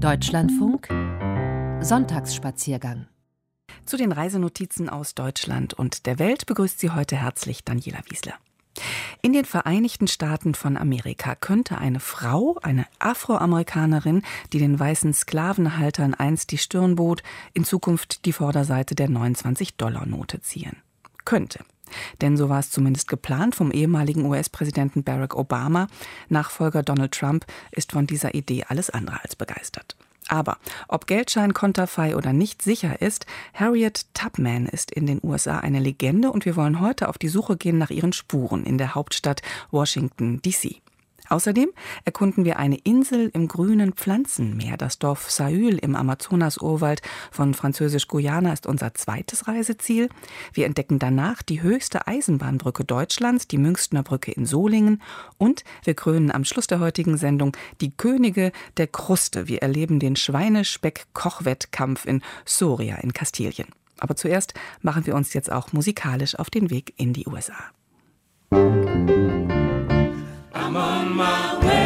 Deutschlandfunk Sonntagsspaziergang. Zu den Reisenotizen aus Deutschland und der Welt begrüßt Sie heute herzlich Daniela Wiesler. In den Vereinigten Staaten von Amerika könnte eine Frau, eine Afroamerikanerin, die den weißen Sklavenhaltern einst die Stirn bot, in Zukunft die Vorderseite der 29-Dollar-Note ziehen. Könnte. Denn so war es zumindest geplant vom ehemaligen US-Präsidenten Barack Obama. Nachfolger Donald Trump ist von dieser Idee alles andere als begeistert. Aber ob Geldschein konterfei oder nicht sicher ist, Harriet Tubman ist in den USA eine Legende und wir wollen heute auf die Suche gehen nach ihren Spuren in der Hauptstadt Washington, D.C. Außerdem erkunden wir eine Insel im grünen Pflanzenmeer. Das Dorf Saül im Amazonas-Urwald von Französisch-Guyana ist unser zweites Reiseziel. Wir entdecken danach die höchste Eisenbahnbrücke Deutschlands, die Münchner Brücke in Solingen. Und wir krönen am Schluss der heutigen Sendung die Könige der Kruste. Wir erleben den Schweinespeck-Kochwettkampf in Soria in Kastilien. Aber zuerst machen wir uns jetzt auch musikalisch auf den Weg in die USA. I'm on my way.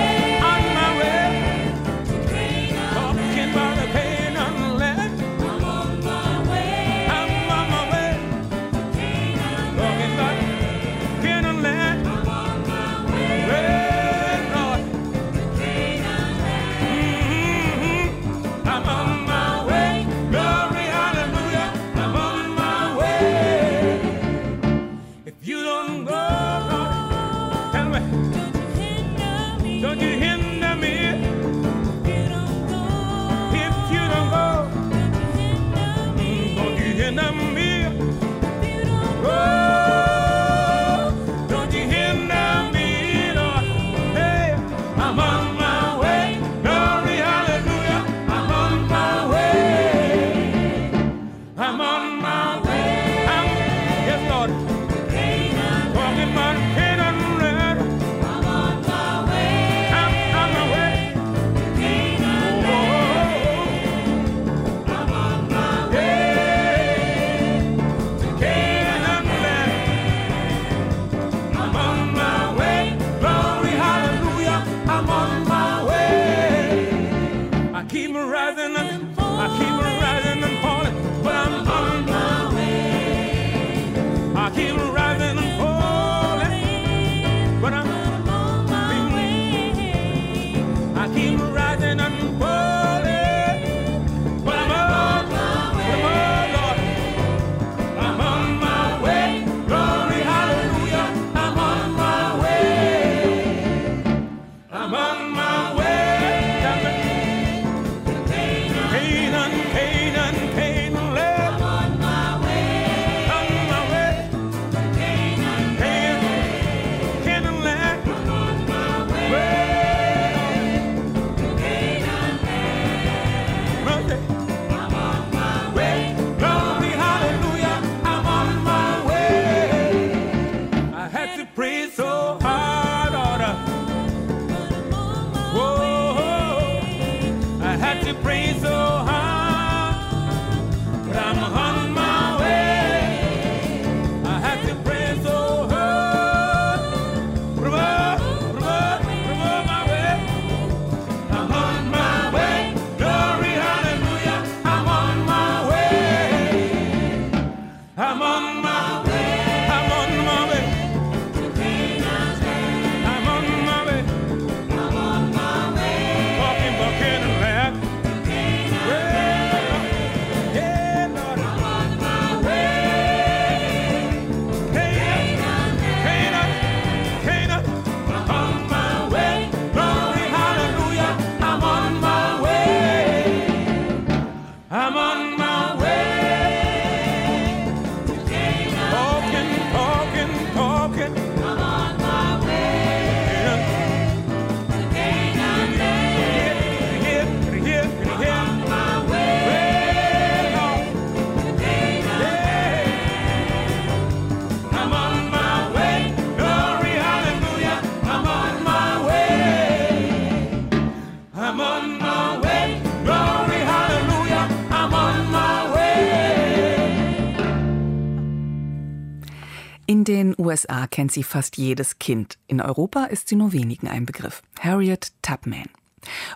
USA kennt sie fast jedes Kind. In Europa ist sie nur wenigen ein Begriff. Harriet Tubman.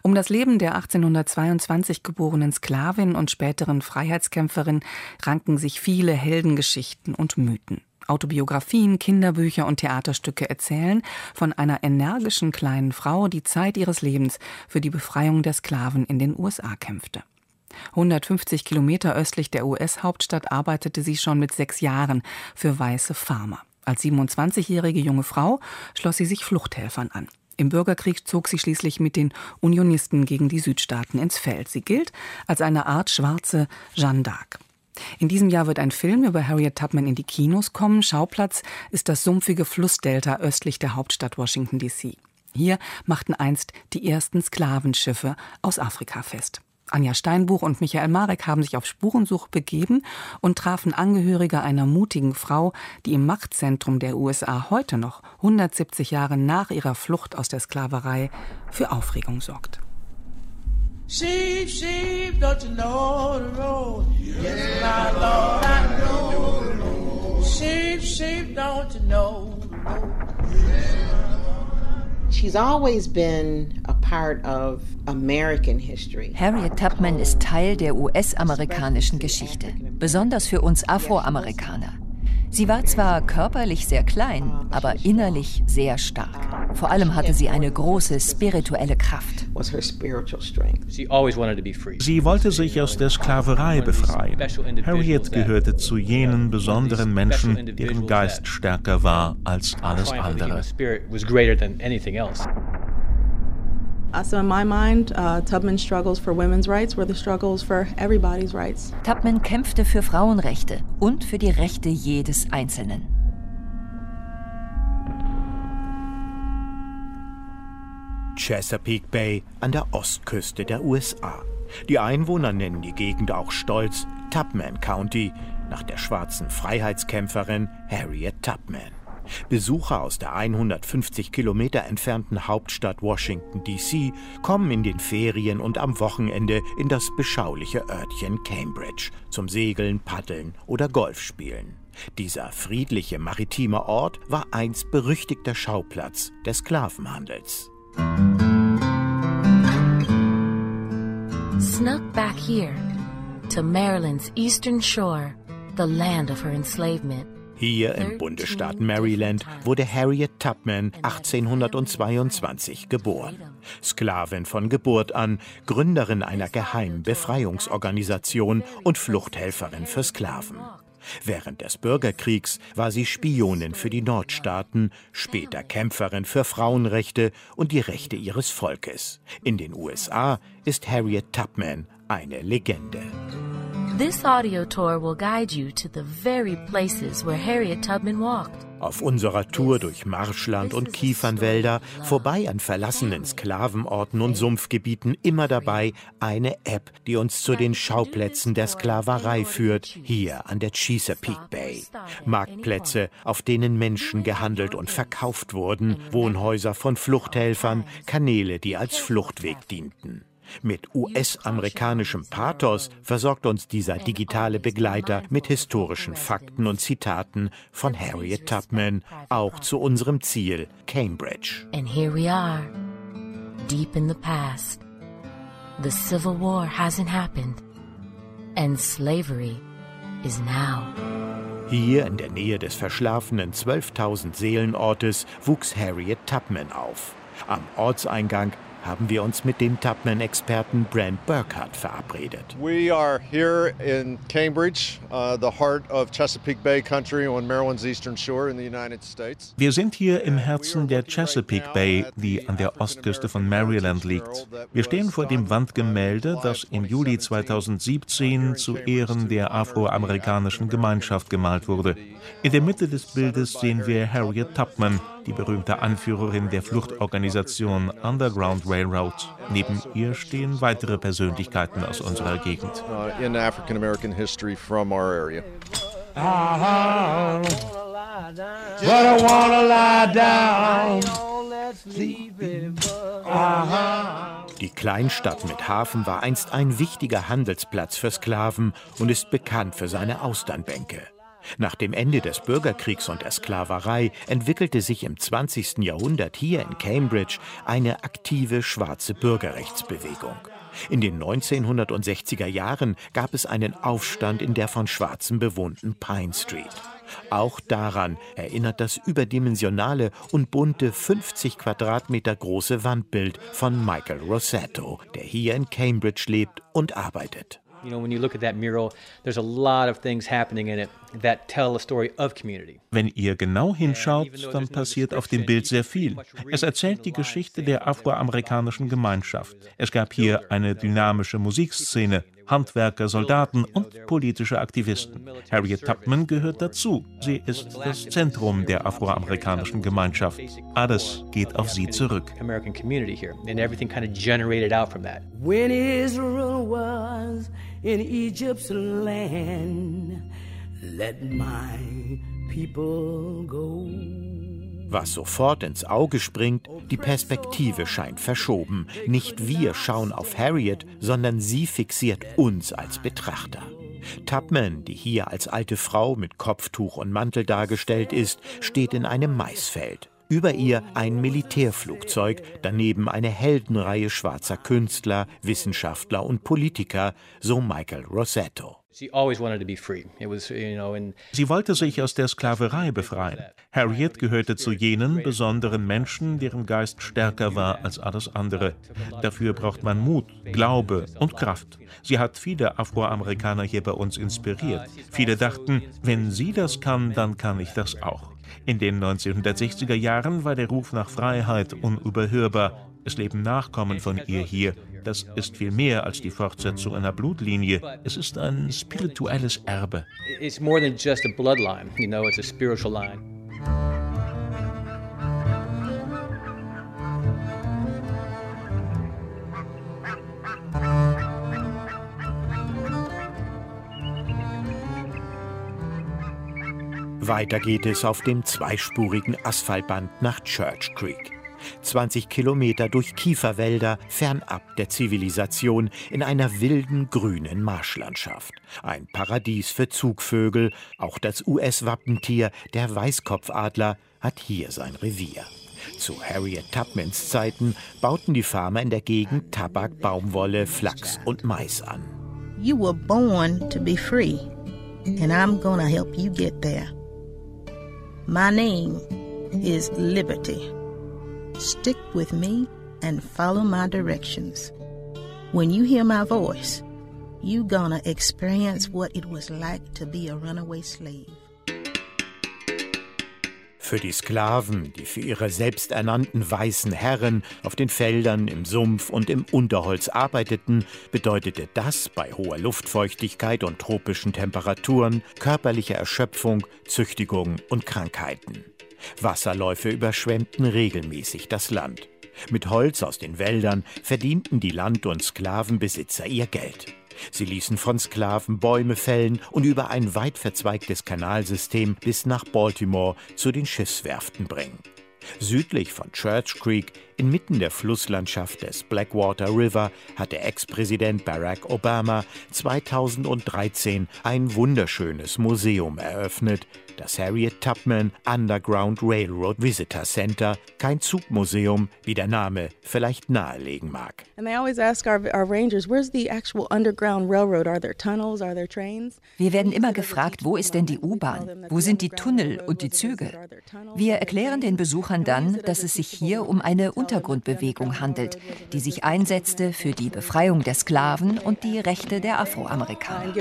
Um das Leben der 1822 geborenen Sklavin und späteren Freiheitskämpferin ranken sich viele Heldengeschichten und Mythen. Autobiografien, Kinderbücher und Theaterstücke erzählen von einer energischen kleinen Frau, die Zeit ihres Lebens für die Befreiung der Sklaven in den USA kämpfte. 150 Kilometer östlich der US-Hauptstadt arbeitete sie schon mit sechs Jahren für weiße Farmer. Als 27-jährige junge Frau schloss sie sich Fluchthelfern an. Im Bürgerkrieg zog sie schließlich mit den Unionisten gegen die Südstaaten ins Feld. Sie gilt als eine Art schwarze Jeanne d'Arc. In diesem Jahr wird ein Film über Harriet Tubman in die Kinos kommen. Schauplatz ist das sumpfige Flussdelta östlich der Hauptstadt Washington DC. Hier machten einst die ersten Sklavenschiffe aus Afrika fest. Anja Steinbuch und Michael Marek haben sich auf Spurensuche begeben und trafen Angehörige einer mutigen Frau, die im Machtzentrum der USA heute noch, 170 Jahre nach ihrer Flucht aus der Sklaverei, für Aufregung sorgt. Sheep, sheep, don't you know the road? Yes, my Lord, I know. Sheep, sheep, don't you know the road? She's always been a part of American history. Harriet Tubman ist Teil der US-amerikanischen Geschichte, besonders für uns Afroamerikaner. Sie war zwar körperlich sehr klein, aber innerlich sehr stark. Vor allem hatte sie eine große spirituelle Kraft. Sie wollte sich aus der Sklaverei befreien. Harriet gehörte zu jenen besonderen Menschen, deren Geist stärker war als alles andere. So in my mind, uh, Tubman's struggles for women's rights were the struggles for everybody's rights. Tubman kämpfte für Frauenrechte und für die Rechte jedes Einzelnen. Chesapeake Bay an der Ostküste der USA. Die Einwohner nennen die Gegend auch stolz Tubman County nach der schwarzen Freiheitskämpferin Harriet Tubman. Besucher aus der 150 Kilometer entfernten Hauptstadt Washington, D.C. kommen in den Ferien und am Wochenende in das beschauliche Örtchen Cambridge zum Segeln, Paddeln oder Golfspielen. Dieser friedliche maritime Ort war einst berüchtigter Schauplatz des Sklavenhandels. Snuck back here to Maryland's eastern shore, the land of her enslavement. Hier im Bundesstaat Maryland wurde Harriet Tubman 1822 geboren. Sklavin von Geburt an, Gründerin einer geheimen Befreiungsorganisation und Fluchthelferin für Sklaven. Während des Bürgerkriegs war sie Spionin für die Nordstaaten, später Kämpferin für Frauenrechte und die Rechte ihres Volkes. In den USA ist Harriet Tubman eine Legende. This audio tour will guide you to the very places where Harriet Tubman walked. Auf unserer Tour durch Marschland und Kiefernwälder, vorbei an verlassenen Sklavenorten und Sumpfgebieten, immer dabei eine App, die uns zu den Schauplätzen der Sklaverei führt, hier an der Chesapeake Bay. Marktplätze, auf denen Menschen gehandelt und verkauft wurden, Wohnhäuser von Fluchthelfern, Kanäle, die als Fluchtweg dienten. Mit US-amerikanischem Pathos versorgt uns dieser digitale Begleiter mit historischen Fakten und Zitaten von Harriet Tubman, auch zu unserem Ziel, Cambridge. And here we are, deep in the past. The Civil War hasn't happened, and slavery is now. Hier in der Nähe des verschlafenen 12.000 Seelenortes wuchs Harriet Tubman auf. Am Ortseingang haben wir uns mit dem Tubman-Experten Brent Burkhardt verabredet. We are here in Cambridge, uh, the heart of Chesapeake Bay Country on Maryland's eastern shore in the United States. Wir sind hier im Herzen der Chesapeake Bay, die an der Ostküste von Maryland liegt. Wir stehen vor dem Wandgemälde, das im Juli 2017 zu Ehren der afroamerikanischen Gemeinschaft gemalt wurde. In der Mitte des Bildes sehen wir Harriet Tubman, die berühmte Anführerin der Fluchtorganisation Underground Railroad. Neben ihr stehen weitere Persönlichkeiten aus unserer Gegend. In African American history from our area. Die Kleinstadt mit Hafen war einst ein wichtiger Handelsplatz für Sklaven und ist bekannt für seine Austernbänke. Nach dem Ende des Bürgerkriegs und der Sklaverei entwickelte sich im 20. Jahrhundert hier in Cambridge eine aktive schwarze Bürgerrechtsbewegung. In den 1960er Jahren gab es einen Aufstand in der von Schwarzen bewohnten Pine Street. Auch daran erinnert das überdimensionale und bunte 50 Quadratmeter große Wandbild von Michael Rossetto, der hier in Cambridge lebt und arbeitet. You know, when you look at that mural, there's a lot of things happening in it that tell a story of community. Wenn ihr genau hinschaut, dann passiert auf dem Bild sehr viel. Es erzählt die Geschichte der afroamerikanischen Gemeinschaft. Es gab hier eine dynamische Musikszene, Handwerker, Soldaten und politische Aktivisten. Harriet Tubman gehört dazu. Sie ist das Zentrum der afroamerikanischen Gemeinschaft. Alles geht auf sie zurück. When Israel was in Egypt's land, let my people go. Was sofort ins Auge springt, die Perspektive scheint verschoben. Nicht wir schauen auf Harriet, sondern sie fixiert uns als Betrachter. Tubman, die hier als alte Frau mit Kopftuch und Mantel dargestellt ist, steht in einem Maisfeld. Über ihr ein Militärflugzeug, daneben eine Heldenreihe schwarzer Künstler, Wissenschaftler und Politiker, so Michael Rossetto. Sie wollte sich aus der Sklaverei befreien. Harriet gehörte zu jenen besonderen Menschen, deren Geist stärker war als alles andere. Dafür braucht man Mut, Glaube und Kraft. Sie hat viele Afroamerikaner hier bei uns inspiriert. Viele dachten, wenn sie das kann, dann kann ich das auch. In den 1960er Jahren war der Ruf nach Freiheit unüberhörbar. Es leben Nachkommen von ihr hier. Das ist viel mehr als die Fortsetzung einer Blutlinie. Es ist ein spirituelles Erbe. It's more than just a bloodline, you know, it's a spiritual line. Weiter geht es auf dem zweispurigen Asphaltband nach Church Creek. 20 Kilometer durch Kieferwälder fernab der Zivilisation in einer wilden grünen Marschlandschaft. Ein Paradies für Zugvögel, auch das US-Wappentier, der Weißkopfadler, hat hier sein Revier. Zu Harriet Tubmans Zeiten bauten die Farmer in der Gegend Tabak, Baumwolle, Flachs und Mais an. You were born to be free, and I'm gonna help you get there. My name is Liberty. Stick with me and follow my directions. When you hear my voice, you gonna experience what it was like to be a runaway slave. Für die Sklaven, die für ihre selbsternannten weißen Herren auf den Feldern, im Sumpf und im Unterholz arbeiteten, bedeutete das bei hoher Luftfeuchtigkeit und tropischen Temperaturen körperliche Erschöpfung, Züchtigung und Krankheiten. Wasserläufe überschwemmten regelmäßig das Land. Mit Holz aus den Wäldern verdienten die Land- und Sklavenbesitzer ihr Geld. Sie ließen von Sklaven Bäume fällen und über ein weit verzweigtes Kanalsystem bis nach Baltimore zu den Schiffswerften bringen. Südlich von Church Creek, inmitten der Flusslandschaft des Blackwater River, hat der Ex-Präsident Barack Obama 2013 ein wunderschönes Museum eröffnet, das Harriet Tubman Underground Railroad Visitor Center, kein Zugmuseum, wie der Name vielleicht nahelegen mag. Wir werden immer gefragt, wo ist denn die U-Bahn? Wo sind die Tunnel und die Züge? Wir erklären den Besuchern dann, dass es sich hier um eine Untergrundbewegung handelt, die sich einsetzte für die Befreiung der Sklaven und die Rechte der Afroamerikaner.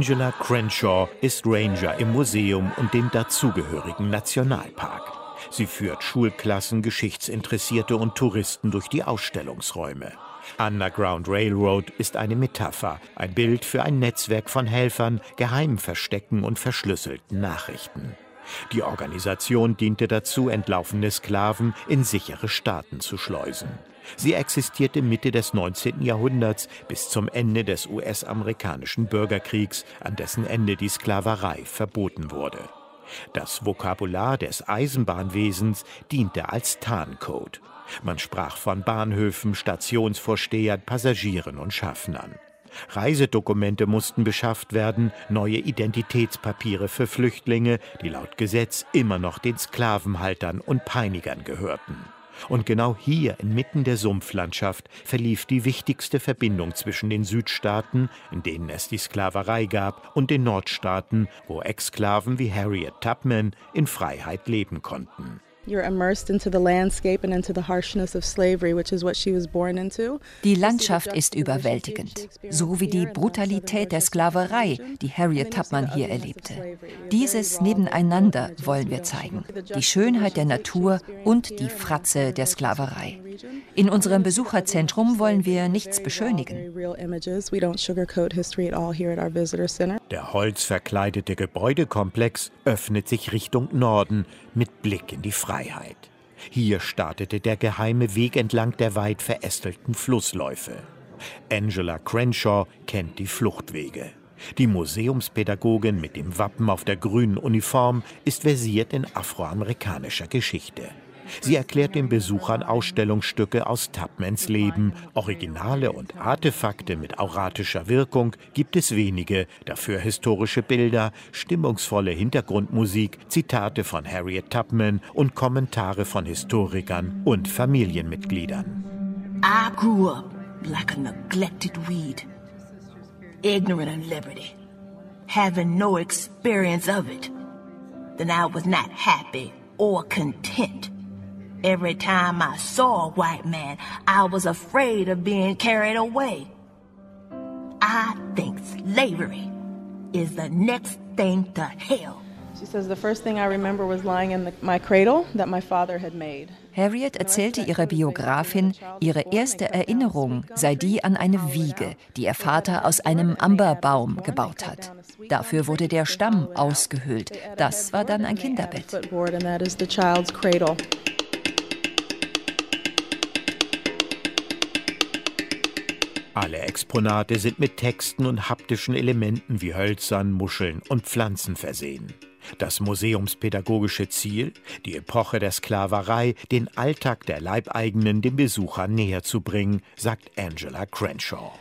Angela Crenshaw ist Ranger im Museum und dem dazugehörigen Nationalpark. Sie führt Schulklassen, Geschichtsinteressierte und Touristen durch die Ausstellungsräume. Underground Railroad ist eine Metapher, ein Bild für ein Netzwerk von Helfern, geheimen Verstecken und verschlüsselten Nachrichten. Die Organisation diente dazu, entlaufene Sklaven in sichere Staaten zu schleusen. Sie existierte Mitte des 19. Jahrhunderts bis zum Ende des US-amerikanischen Bürgerkriegs, an dessen Ende die Sklaverei verboten wurde. Das Vokabular des Eisenbahnwesens diente als Tarncode. Man sprach von Bahnhöfen, Stationsvorstehern, Passagieren und Schaffnern. Reisedokumente mussten beschafft werden, neue Identitätspapiere für Flüchtlinge, die laut Gesetz immer noch den Sklavenhaltern und Peinigern gehörten. Und genau hier, inmitten der Sumpflandschaft, verlief die wichtigste Verbindung zwischen den Südstaaten, in denen es die Sklaverei gab, und den Nordstaaten, wo Exsklaven wie Harriet Tubman in Freiheit leben konnten. Die Landschaft ist überwältigend, so wie die Brutalität der Sklaverei, die Harriet Tubman hier erlebte. Dieses Nebeneinander wollen wir zeigen, die Schönheit der Natur und die Fratze der Sklaverei. In unserem Besucherzentrum wollen wir nichts beschönigen. Der holzverkleidete Gebäudekomplex öffnet sich Richtung Norden mit Blick in die Freiheit. Hier startete der geheime Weg entlang der weit verästelten Flussläufe. Angela Crenshaw kennt die Fluchtwege. Die Museumspädagogin mit dem Wappen auf der grünen Uniform ist versiert in afroamerikanischer Geschichte. Sie erklärt den Besuchern Ausstellungsstücke aus Tubmans Leben. Originale und Artefakte mit auratischer Wirkung gibt es wenige, dafür historische Bilder, stimmungsvolle Hintergrundmusik, Zitate von Harriet Tubman und Kommentare von Historikern und Familienmitgliedern. I grew up like a neglected weed, ignorant of liberty, having no experience of it. Then I was not happy or content. Every time I saw a white man, I was afraid of being carried away. I think slavery is the next thing to hell. She says the first thing I remember was lying in the, my cradle that my father had made. Harriet erzählte ihrer Biografin, ihre erste Erinnerung sei die an eine Wiege, die ihr Vater aus einem Amberbaum gebaut hat. Dafür wurde der Stamm ausgehöhlt. Das war dann ein Kinderbett. Alle Exponate sind mit Texten und haptischen Elementen wie Hölzern, Muscheln und Pflanzen versehen. Das museumspädagogische Ziel, die Epoche der Sklaverei, den Alltag der Leibeigenen dem Besucher näher zu bringen, sagt Angela Crenshaw.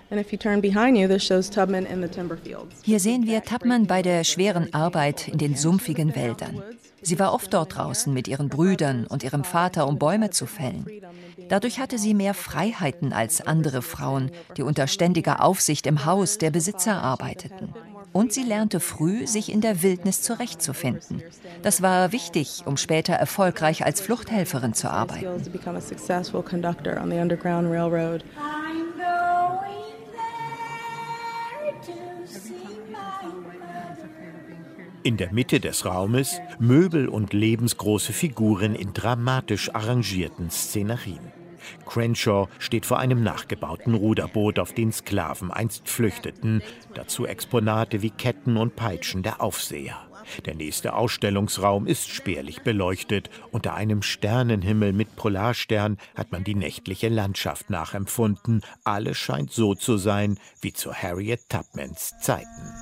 Hier sehen wir Tubman bei der schweren Arbeit in den sumpfigen Wäldern. Sie war oft dort draußen mit ihren Brüdern und ihrem Vater, um Bäume zu fällen. Dadurch hatte sie mehr Freiheiten als andere Frauen, die unter ständiger Aufsicht im Haus der Besitzer arbeiteten. Und sie lernte früh, sich in der Wildnis zurechtzufinden. Das war wichtig, um später erfolgreich als Fluchthelferin zu arbeiten. In der Mitte des Raumes Möbel und lebensgroße Figuren in dramatisch arrangierten Szenerien. Crenshaw steht vor einem nachgebauten Ruderboot, auf den Sklaven einst flüchteten, dazu Exponate wie Ketten und Peitschen der Aufseher. Der nächste Ausstellungsraum ist spärlich beleuchtet. Unter einem Sternenhimmel mit Polarstern hat man die nächtliche Landschaft nachempfunden. Alles scheint so zu sein wie zu Harriet Tubmans Zeiten.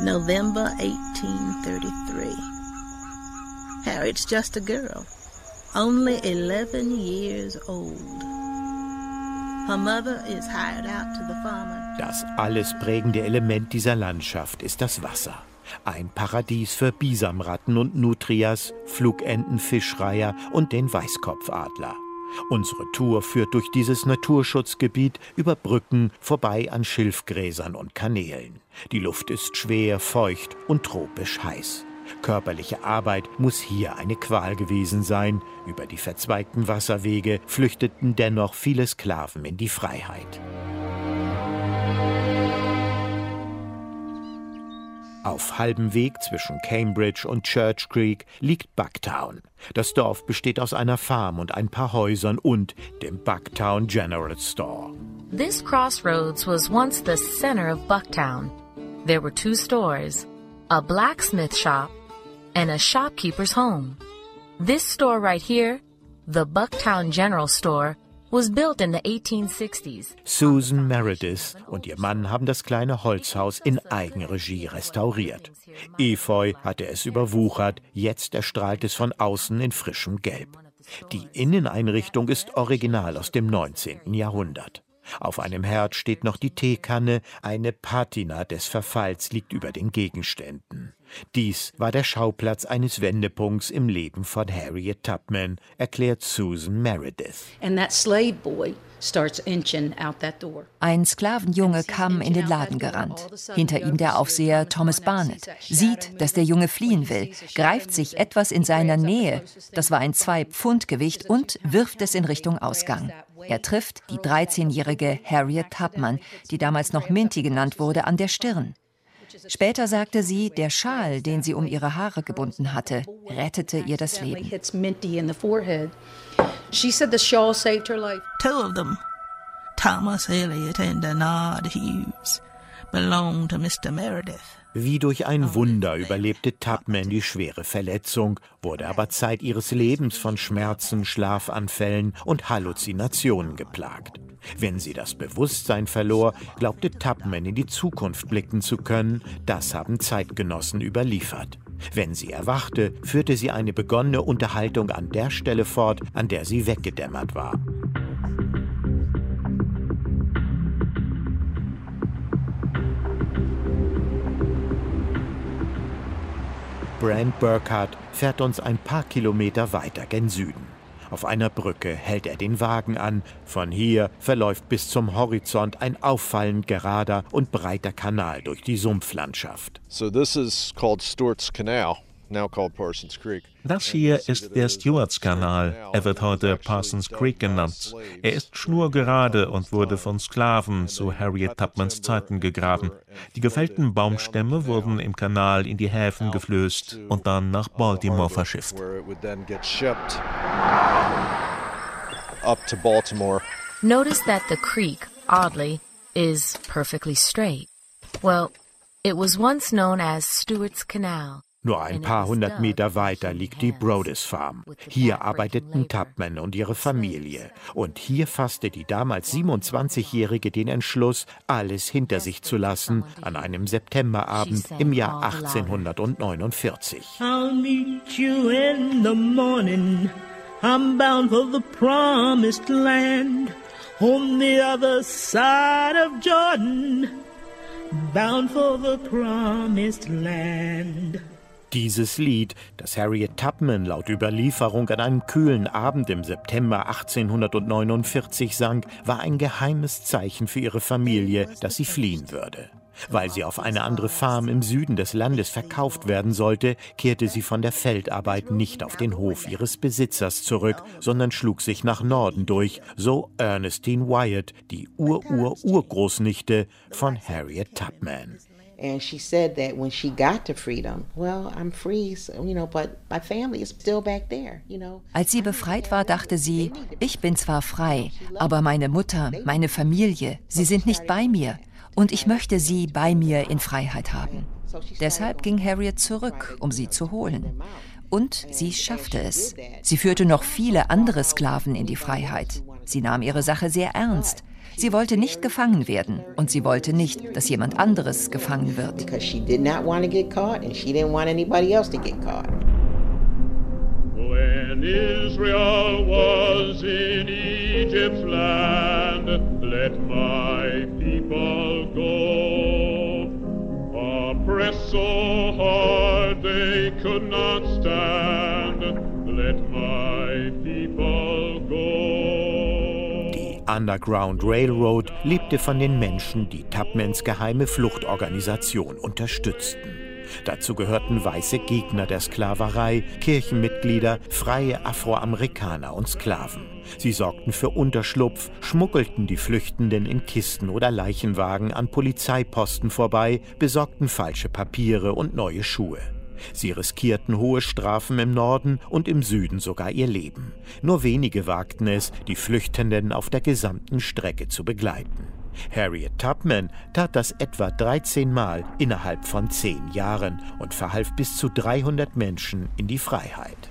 November 1833. Harriet's just a girl, only 11 years old. Her mother is hired out to the farmer. Das alles prägende Element dieser Landschaft ist das Wasser. Ein Paradies für Bisamratten und Nutrias, Flugenten, Fischreiher und den Weißkopfadler. Unsere Tour führt durch dieses Naturschutzgebiet über Brücken vorbei an Schilfgräsern und Kanälen. Die Luft ist schwer, feucht und tropisch heiß. Körperliche Arbeit muss hier eine Qual gewesen sein. Über die verzweigten Wasserwege flüchteten dennoch viele Sklaven in die Freiheit. Auf halbem Weg zwischen Cambridge und Church Creek liegt Bucktown. Das Dorf besteht aus einer Farm und ein paar Häusern und dem Bucktown General Store. This crossroads was once the center of Bucktown. There were two stores, a blacksmith shop and a shopkeeper's home. This store right here, the Bucktown General Store, was built in the 1860s. Susan Meredith und ihr Mann haben das kleine Holzhaus in Eigenregie restauriert. Efeu hatte es überwuchert, jetzt erstrahlt es von außen in frischem Gelb. Die Inneneinrichtung ist original aus dem 19. Jahrhundert. Auf einem Herd steht noch die Teekanne, eine Patina des Verfalls liegt über den Gegenständen. Dies war der Schauplatz eines Wendepunkts im Leben von Harriet Tubman, erklärt Susan Meredith. Ein Sklavenjunge kam in den Laden gerannt. Hinter ihm der Aufseher Thomas Barnett. Sieht, dass der Junge fliehen will, greift sich etwas in seiner Nähe, das war ein Zwei-Pfund-Gewicht, und wirft es in Richtung Ausgang. Er trifft die 13-jährige Harriet Tubman, die damals noch Minty genannt wurde, an der Stirn. Später sagte sie, der Schal, den sie um ihre Haare gebunden hatte, rettete ihr das Leben. Two of them, Thomas Elliot and Denard Hughes, belonged to Mr. Meredith. Wie durch ein Wunder überlebte Tubman die schwere Verletzung, wurde aber Zeit ihres Lebens von Schmerzen, Schlafanfällen und Halluzinationen geplagt. Wenn sie das Bewusstsein verlor, glaubte Tubman in die Zukunft blicken zu können, das haben Zeitgenossen überliefert. Wenn sie erwachte, führte sie eine begonnene Unterhaltung an der Stelle fort, an der sie weggedämmert war. Brand Burkhardt fährt uns ein paar Kilometer weiter gen Süden. Auf einer Brücke hält er den Wagen an. Von hier verläuft bis zum Horizont ein auffallend gerader und breiter Kanal durch die Sumpflandschaft. So this is called Stewart's Canal. Das hier ist der Stewarts-Kanal. Er wird heute Parsons Creek genannt. Er ist schnurgerade und wurde von Sklaven zu Harriet Tubmans Zeiten gegraben. Die gefällten Baumstämme wurden im Kanal in die Häfen geflößt und dann nach Baltimore verschifft. Notice that the creek, oddly, is perfectly straight. Well, it was once known as Stewart's Canal. Nur ein paar hundert Meter weiter liegt die Brodess Farm. Hier arbeiteten Tubman und ihre Familie. Und hier fasste die damals 27-Jährige den Entschluss, alles hinter sich zu lassen, an einem Septemberabend im Jahr 1849. I'll meet you in the morning. I'm bound for the promised land. On the other side of Jordan. Bound for the promised land. Dieses Lied, das Harriet Tubman laut Überlieferung an einem kühlen Abend im September 1849 sang, war ein geheimes Zeichen für ihre Familie, dass sie fliehen würde. Weil sie auf eine andere Farm im Süden des Landes verkauft werden sollte, kehrte sie von der Feldarbeit nicht auf den Hof ihres Besitzers zurück, sondern schlug sich nach Norden durch, so Ernestine Wyatt, die Ur-Ur-Urgroßnichte von Harriet Tubman. And she said that when she got to freedom, well, I'm free, so, you know, but my family is still back there, you know. Als sie befreit war, dachte sie, ich bin zwar frei, aber meine Mutter, meine Familie, sie sind nicht bei mir und ich möchte sie bei mir in Freiheit haben. Deshalb ging Harriet zurück, um sie zu holen. Und sie schaffte es. Sie führte noch viele andere Sklaven in die Freiheit. Sie nahm ihre Sache sehr ernst. Sie wollte nicht gefangen werden und sie wollte nicht, dass jemand anderes gefangen wird. When Israel was in Egypt's land, let my people go. Oppressed so hard they could not stand, let my people Underground Railroad lebte von den Menschen, die Tubmans geheime Fluchtorganisation unterstützten. Dazu gehörten weiße Gegner der Sklaverei, Kirchenmitglieder, freie Afroamerikaner und Sklaven. Sie sorgten für Unterschlupf, schmuggelten die Flüchtenden in Kisten oder Leichenwagen an Polizeiposten vorbei, besorgten falsche Papiere und neue Schuhe. Sie riskierten hohe Strafen im Norden und im Süden sogar ihr Leben. Nur wenige wagten es, die Flüchtenden auf der gesamten Strecke zu begleiten. Harriet Tubman tat das etwa 13 Mal innerhalb von zehn Jahren und verhalf bis zu 300 Menschen in die Freiheit.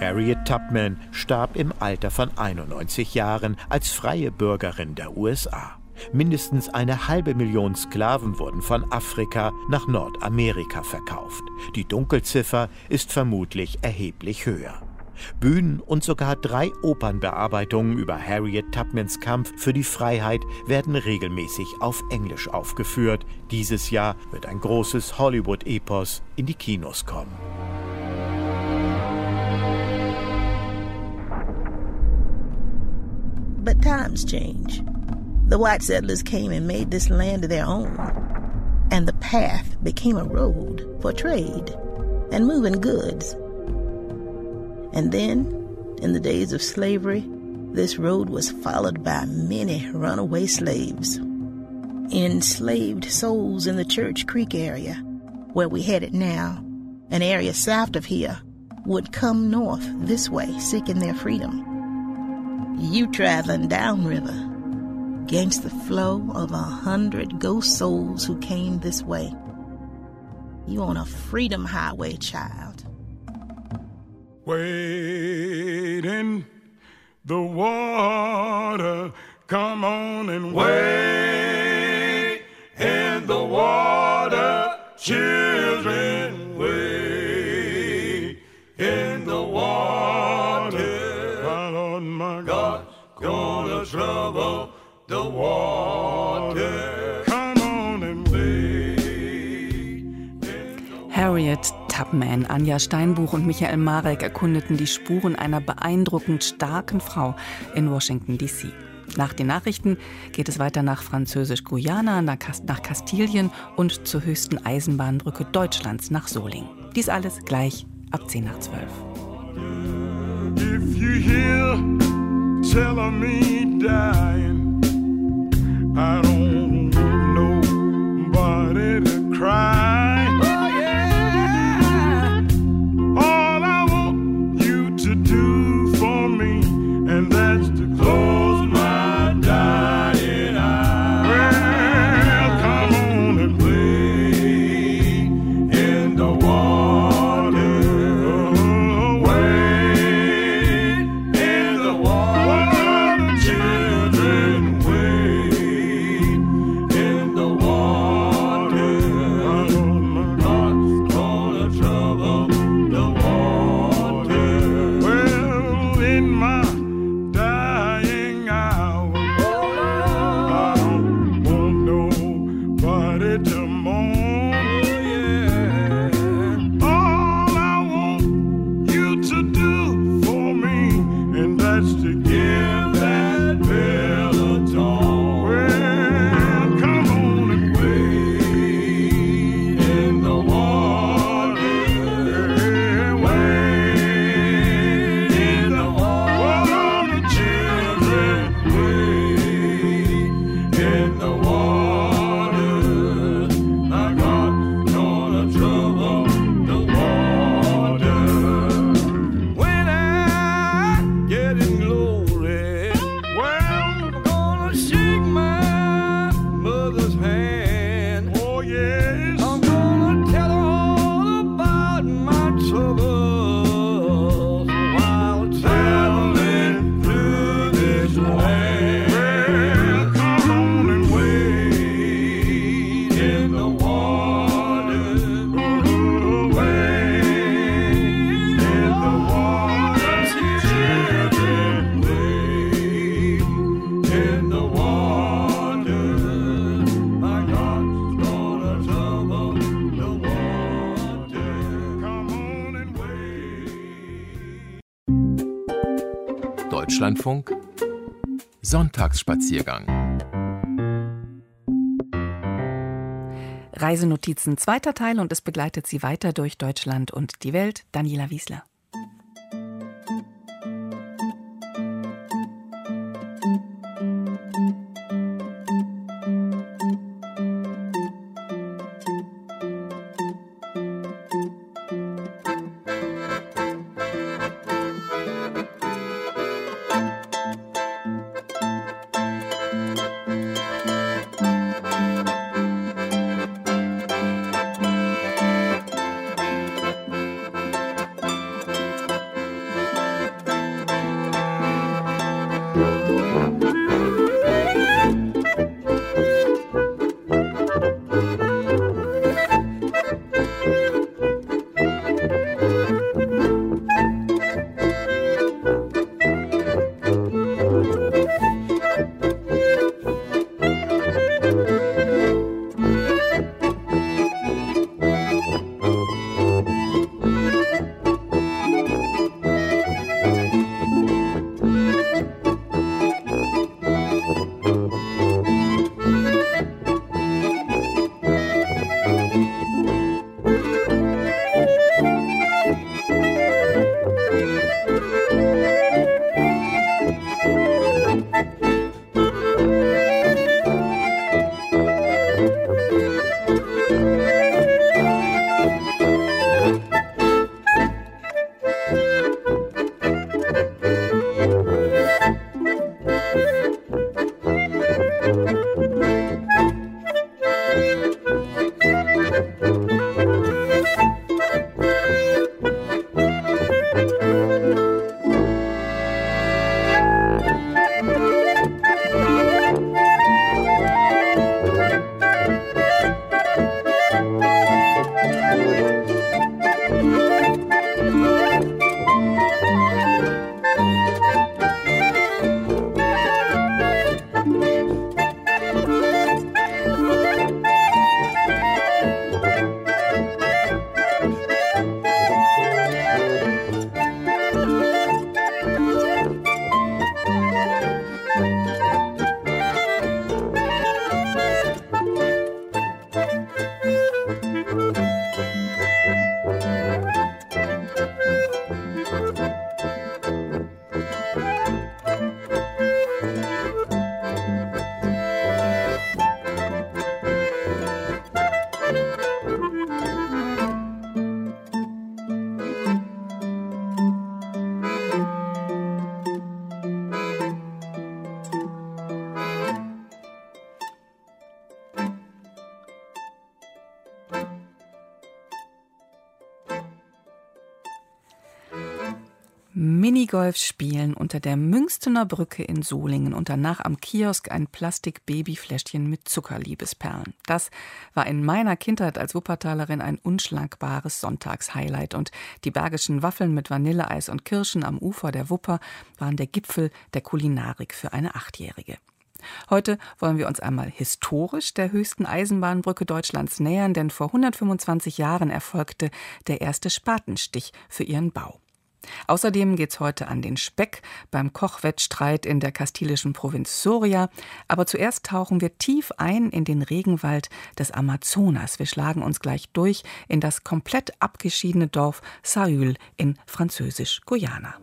Harriet Tubman starb im Alter von 91 Jahren als freie Bürgerin der USA. Mindestens eine halbe Million Sklaven wurden von Afrika nach Nordamerika verkauft. Die Dunkelziffer ist vermutlich erheblich höher. Bühnen und sogar drei Opernbearbeitungen über Harriet Tubmans Kampf für die Freiheit werden regelmäßig auf Englisch aufgeführt. Dieses Jahr wird ein großes Hollywood-Epos in die Kinos kommen. But times change. The white settlers came and made this land their own. And the path became a road for trade and moving goods. And then, in the days of slavery, this road was followed by many runaway slaves. Enslaved souls in the Church Creek area, where we headed now, an area south of here, would come north this way seeking their freedom. You traveling downriver, against the flow of a hundred ghost souls who came this way. You on a freedom highway, child. Wade in the water, come on and wait in the water, children, Harriet Tubman, Anja Steinbuch und Michael Marek erkundeten die Spuren einer beeindruckend starken Frau in Washington, D.C. Nach den Nachrichten geht es weiter nach Französisch-Guyana, nach, Kast nach Kastilien und zur höchsten Eisenbahnbrücke Deutschlands nach Soling. Dies alles gleich ab 10 nach 12. If you hear tell me dying, I don't Sonntagsspaziergang. Reisenotizen zweiter Teil und es begleitet Sie weiter durch Deutschland und die Welt. Daniela Wiesler. Minigolf spielen unter der Münstener Brücke in Solingen und danach am Kiosk ein Plastik-Babyfläschchen mit Zuckerliebesperlen. Das war in meiner Kindheit als Wuppertalerin ein unschlagbares Sonntagshighlight und die bergischen Waffeln mit Vanilleeis und Kirschen am Ufer der Wupper waren der Gipfel der Kulinarik für eine Achtjährige. Heute wollen wir uns einmal historisch der höchsten Eisenbahnbrücke Deutschlands nähern, denn vor 125 Jahren erfolgte der erste Spatenstich für ihren Bau. Außerdem geht's heute an den Speck beim Kochwettstreit in der kastilischen Provinz Soria. Aber zuerst tauchen wir tief ein in den Regenwald des Amazonas. Wir schlagen uns gleich durch in das komplett abgeschiedene Dorf Saül in Französisch-Guyana.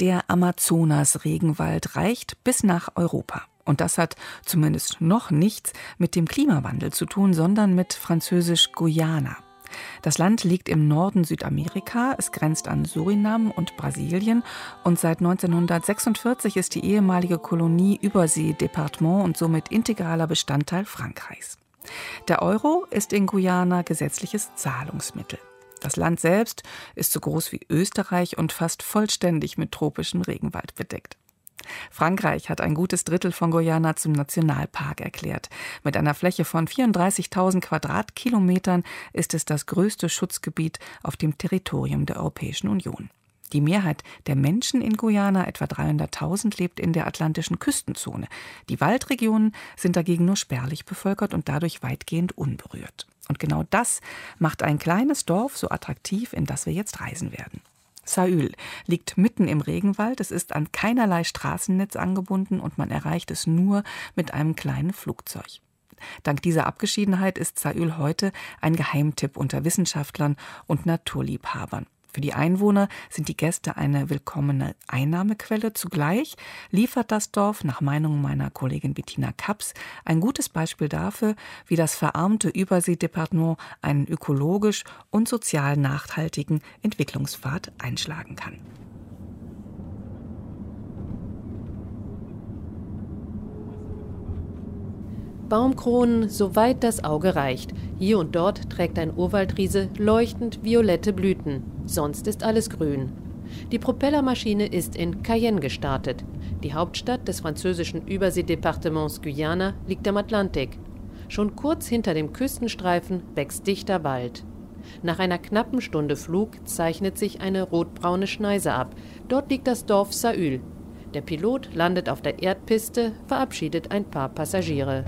Der Amazonas-Regenwald reicht bis nach Europa. Und das hat zumindest noch nichts mit dem Klimawandel zu tun, sondern mit französisch Guyana. Das Land liegt im Norden Südamerika, es grenzt an Surinam und Brasilien und seit 1946 ist die ehemalige Kolonie Übersee-Departement und somit integraler Bestandteil Frankreichs. Der Euro ist in Guyana gesetzliches Zahlungsmittel. Das Land selbst ist so groß wie Österreich und fast vollständig mit tropischem Regenwald bedeckt. Frankreich hat ein gutes Drittel von Guyana zum Nationalpark erklärt. Mit einer Fläche von 34.000 Quadratkilometern ist es das größte Schutzgebiet auf dem Territorium der Europäischen Union. Die Mehrheit der Menschen in Guyana, etwa 300.000, lebt in der atlantischen Küstenzone. Die Waldregionen sind dagegen nur spärlich bevölkert und dadurch weitgehend unberührt. Und genau das macht ein kleines Dorf so attraktiv, in das wir jetzt reisen werden. Saül liegt mitten im Regenwald, es ist an keinerlei Straßennetz angebunden und man erreicht es nur mit einem kleinen Flugzeug. Dank dieser Abgeschiedenheit ist Saül heute ein Geheimtipp unter Wissenschaftlern und Naturliebhabern. Für die Einwohner sind die Gäste eine willkommene Einnahmequelle. Zugleich liefert das Dorf nach Meinung meiner Kollegin Bettina Kaps ein gutes Beispiel dafür, wie das verarmte Überseedepartement einen ökologisch und sozial nachhaltigen Entwicklungspfad einschlagen kann. Baumkronen, soweit das Auge reicht. Hier und dort trägt ein Urwaldriese leuchtend violette Blüten. Sonst ist alles grün. Die Propellermaschine ist in Cayenne gestartet. Die Hauptstadt des französischen Überseedepartements Guyana liegt am Atlantik. Schon kurz hinter dem Küstenstreifen wächst dichter Wald. Nach einer knappen Stunde Flug zeichnet sich eine rotbraune Schneise ab. Dort liegt das Dorf Saül, der Pilot landet auf der Erdpiste, verabschiedet ein paar Passagiere.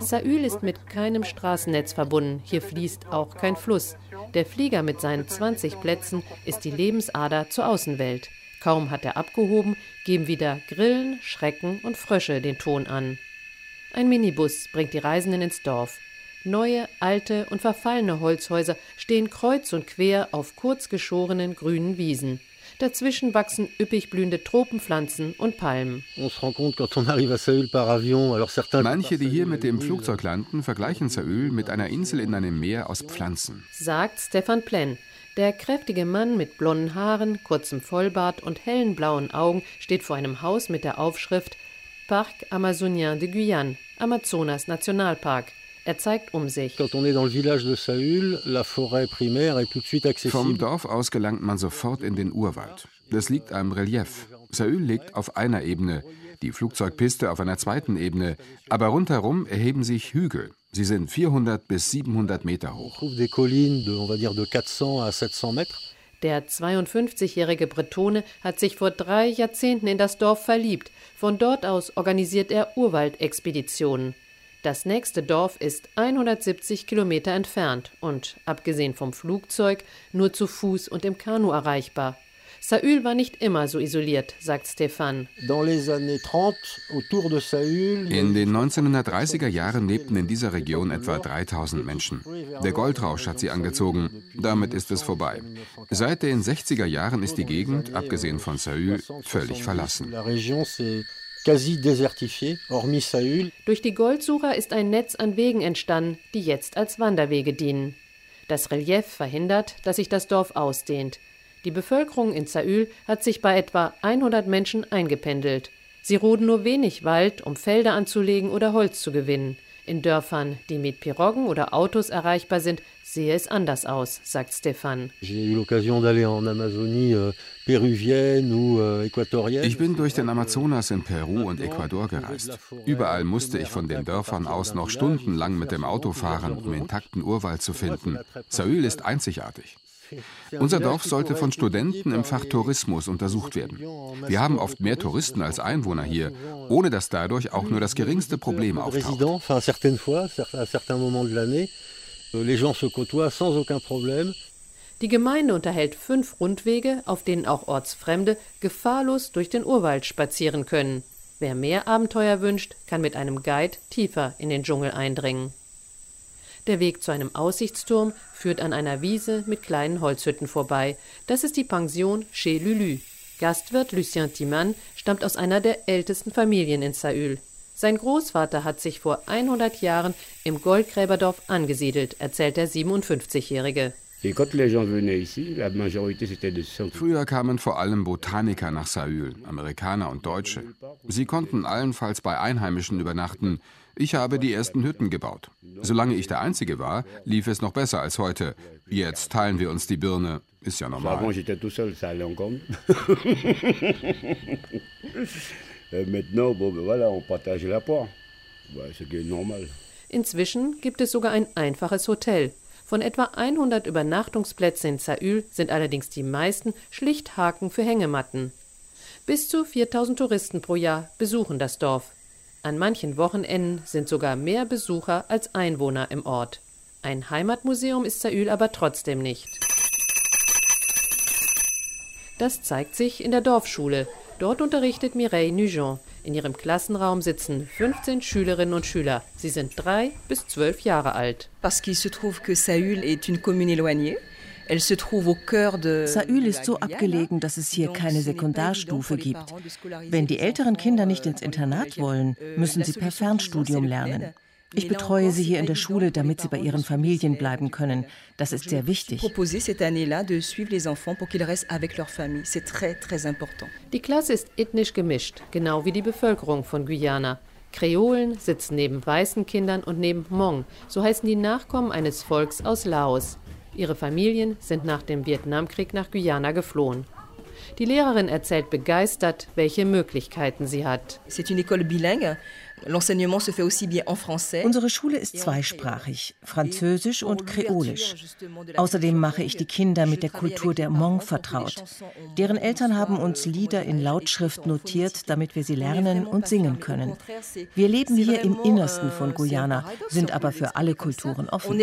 Saül ist mit keinem Straßennetz verbunden. Hier fließt auch kein Fluss. Der Flieger mit seinen 20 Plätzen ist die Lebensader zur Außenwelt. Kaum hat er abgehoben, geben wieder Grillen, Schrecken und Frösche den Ton an. Ein Minibus bringt die Reisenden ins Dorf. Neue, alte und verfallene Holzhäuser stehen kreuz und quer auf kurz geschorenen grünen Wiesen. Dazwischen wachsen üppig blühende Tropenpflanzen und Palmen. Manche, die hier mit dem Flugzeug landen, vergleichen Saül mit einer Insel in einem Meer aus Pflanzen. Sagt Stefan Plenn. Der kräftige Mann mit blonden Haaren, kurzem Vollbart und hellen blauen Augen steht vor einem Haus mit der Aufschrift Parc Amazonien de Guyane, Amazonas Nationalpark. Er zeigt um sich. Vom Dorf aus gelangt man sofort in den Urwald. Das liegt am Relief. Saül liegt auf einer Ebene, die Flugzeugpiste auf einer zweiten Ebene, aber rundherum erheben sich Hügel. Sie sind 400 bis 700 Meter hoch. Der 52-jährige Bretone hat sich vor drei Jahrzehnten in das Dorf verliebt. Von dort aus organisiert er Urwaldexpeditionen. Das nächste Dorf ist 170 Kilometer entfernt und, abgesehen vom Flugzeug, nur zu Fuß und im Kanu erreichbar. Saül war nicht immer so isoliert, sagt Stefan. In den 1930er Jahren lebten in dieser Region etwa 3000 Menschen. Der Goldrausch hat sie angezogen. Damit ist es vorbei. Seit den 60er Jahren ist die Gegend, abgesehen von Saül, völlig verlassen. Durch die Goldsucher ist ein Netz an Wegen entstanden, die jetzt als Wanderwege dienen. Das Relief verhindert, dass sich das Dorf ausdehnt. Die Bevölkerung in Saül hat sich bei etwa 100 Menschen eingependelt. Sie roden nur wenig Wald, um Felder anzulegen oder Holz zu gewinnen. In Dörfern, die mit Piroggen oder Autos erreichbar sind, sehe es anders aus, sagt Stefan. Euh, euh, ich bin durch den Amazonas in Peru und Ecuador gereist. Überall musste ich von den Dörfern aus noch stundenlang mit dem Auto fahren, um intakten Urwald zu finden. Saül ist einzigartig. Unser Dorf sollte von Studenten im Fach Tourismus untersucht werden. Wir haben oft mehr Touristen als Einwohner hier, ohne dass dadurch auch nur das geringste Problem auftaucht. Die Gemeinde unterhält fünf Rundwege, auf denen auch Ortsfremde gefahrlos durch den Urwald spazieren können. Wer mehr Abenteuer wünscht, kann mit einem Guide tiefer in den Dschungel eindringen. Der Weg zu einem Aussichtsturm führt an einer Wiese mit kleinen Holzhütten vorbei. Das ist die Pension Chez Lulu. Gastwirt Lucien Timan stammt aus einer der ältesten Familien in Saül. Sein Großvater hat sich vor 100 Jahren im Goldgräberdorf angesiedelt, erzählt der 57-Jährige. Früher kamen vor allem Botaniker nach Saül, Amerikaner und Deutsche. Sie konnten allenfalls bei Einheimischen übernachten. Ich habe die ersten Hütten gebaut. Solange ich der Einzige war, lief es noch besser als heute. Jetzt teilen wir uns die Birne. Ist ja normal. Inzwischen gibt es sogar ein einfaches Hotel. Von etwa 100 Übernachtungsplätzen in Saül sind allerdings die meisten schlicht Haken für Hängematten. Bis zu 4000 Touristen pro Jahr besuchen das Dorf. An manchen Wochenenden sind sogar mehr Besucher als Einwohner im Ort. Ein Heimatmuseum ist Saül aber trotzdem nicht. Das zeigt sich in der Dorfschule. Dort unterrichtet Mireille Nugent. In ihrem Klassenraum sitzen 15 Schülerinnen und Schüler. Sie sind drei bis zwölf Jahre alt. Parce qu'il se trouve que Saül est une commune éloignée. Saül ist so abgelegen, dass es hier keine Sekundarstufe gibt. Wenn die älteren Kinder nicht ins Internat wollen, euh, müssen sie per Fernstudium lernen. Ich betreue sie hier in der Schule, damit sie bei ihren Familien bleiben können. Das ist sehr wichtig. Die Klasse ist ethnisch gemischt, genau wie die Bevölkerung von Guyana. Kreolen sitzen neben weißen Kindern und neben Hmong, so heißen die Nachkommen eines Volks aus Laos. Ihre Familien sind nach dem Vietnamkrieg nach Guyana geflohen. Die Lehrerin erzählt begeistert, welche Möglichkeiten sie hat. C'est une école bilingue. Unsere Schule ist zweisprachig, französisch und kreolisch. Außerdem mache ich die Kinder mit der Kultur der Hmong vertraut. Deren Eltern haben uns Lieder in Lautschrift notiert, damit wir sie lernen und singen können. Wir leben hier im Innersten von euh, Guyana, sind aber für alle Kulturen offen.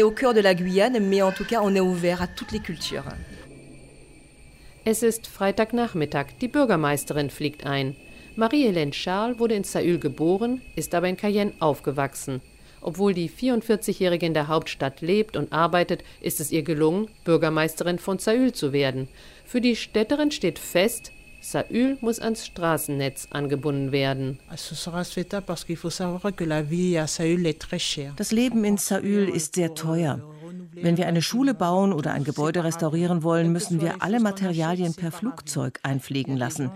Es ist Freitagnachmittag, die Bürgermeisterin fliegt ein. Marie-Hélène Charles wurde in Saül geboren, ist aber in Cayenne aufgewachsen. Obwohl die 44-Jährige in der Hauptstadt lebt und arbeitet, ist es ihr gelungen, Bürgermeisterin von Saül zu werden. Für die Städterin steht fest, Saül muss ans Straßennetz angebunden werden. Das Leben in Saül ist sehr teuer. Wenn wir eine Schule bauen oder ein Gebäude restaurieren wollen, müssen wir alle Materialien per Flugzeug einfliegen lassen.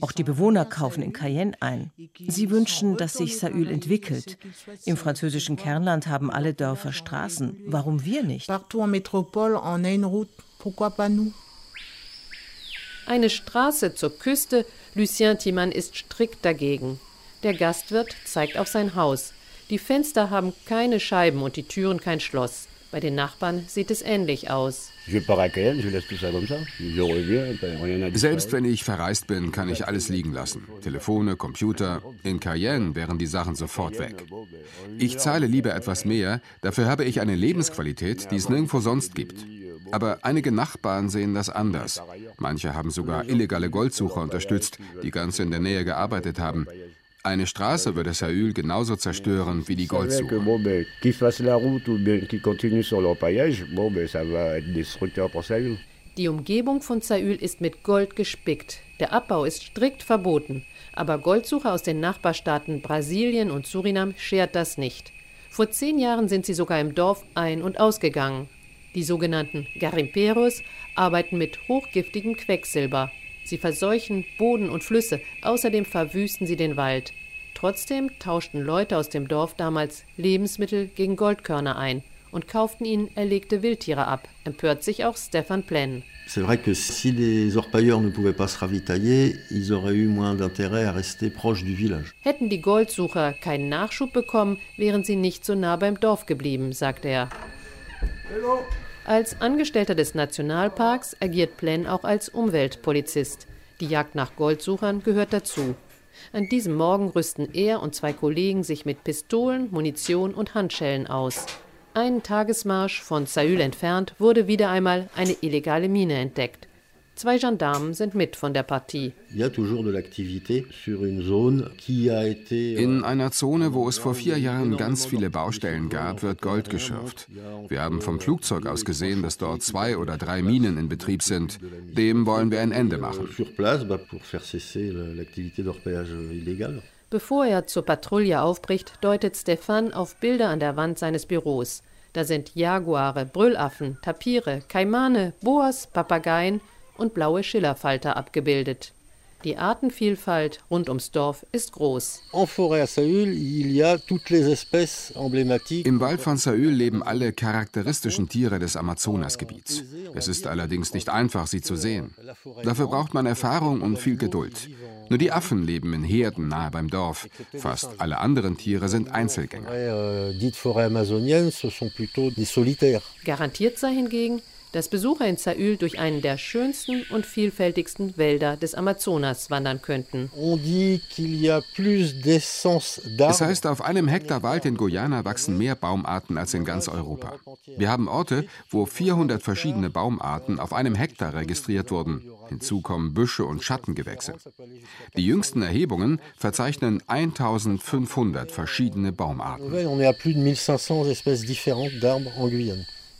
Auch die Bewohner kaufen in Cayenne ein. Sie wünschen, dass sich Saül entwickelt. Im französischen Kernland haben alle Dörfer Straßen. Warum wir nicht? Eine Straße zur Küste, Lucien Thimann ist strikt dagegen. Der Gastwirt zeigt auf sein Haus. Die Fenster haben keine Scheiben und die Türen kein Schloss. Bei den Nachbarn sieht es ähnlich aus. Selbst wenn ich verreist bin, kann ich alles liegen lassen. Telefone, Computer. In Cayenne wären die Sachen sofort weg. Ich zahle lieber etwas mehr, dafür habe ich eine Lebensqualität, die es nirgendwo sonst gibt. Aber einige Nachbarn sehen das anders. Manche haben sogar illegale Goldsucher unterstützt, die ganz in der Nähe gearbeitet haben. Eine Straße würde Saül genauso zerstören wie die Goldsuche. Die Umgebung von Saül ist mit Gold gespickt. Der Abbau ist strikt verboten. Aber Goldsucher aus den Nachbarstaaten Brasilien und Surinam schert das nicht. Vor zehn Jahren sind sie sogar im Dorf ein- und ausgegangen. Die sogenannten Garimperos arbeiten mit hochgiftigem Quecksilber. Sie verseuchen Boden und Flüsse, außerdem verwüsten sie den Wald. Trotzdem tauschten Leute aus dem Dorf damals Lebensmittel gegen Goldkörner ein und kauften ihnen erlegte Wildtiere ab, empört sich auch Stefan Plenn. C'est vrai que si les orpailleurs ne pouvaient pas se ravitailler, ils auraient eu moins d'intérêt à rester proche du village. Hätten die Goldsucher keinen Nachschub bekommen, wären sie nicht so nah beim Dorf geblieben, sagt er. Hello. Als Angestellter des Nationalparks agiert Plenn auch als Umweltpolizist. Die Jagd nach Goldsuchern gehört dazu. An diesem Morgen rüsten er und zwei Kollegen sich mit Pistolen, Munition und Handschellen aus. Einen Tagesmarsch von Saül entfernt wurde wieder einmal eine illegale Mine entdeckt. Zwei Gendarmen sind mit von der Partie. Euh, In einer Zone, wo es vor vier Jahren ganz viele Baustellen gab, wird Gold geschürft. Wir haben vom Flugzeug aus gesehen, dass dort zwei oder drei Minen in Betrieb sind. Dem wollen wir ein Ende machen. Bevor er zur Patrouille aufbricht, deutet Stefan auf Bilder an der Wand seines Büros. Da sind Jaguare, Brüllaffen, Tapire, Kaimane, Boas, Papageien und blaue Schillerfalter abgebildet. Die Artenvielfalt rund ums Dorf ist groß. Im Wald von Saül leben alle charakteristischen Tiere des Amazonasgebiets. Es ist allerdings nicht einfach, sie zu sehen. Dafür braucht man Erfahrung und viel Geduld. Nur die Affen leben in Herden nahe beim Dorf. Fast alle anderen Tiere sind Einzelgänger. Garantiert sei hingegen, dass Besucher in Saül durch einen der schönsten und vielfältigsten Wälder des Amazonas wandern könnten. Es heißt, auf einem Hektar Wald in Guyana wachsen mehr Baumarten als in ganz Europa. Wir haben Orte, wo 400 verschiedene Baumarten auf einem Hektar registriert wurden. Hinzu kommen Büsche und Schattengewächse. Die jüngsten Erhebungen verzeichnen 1500 verschiedene Baumarten.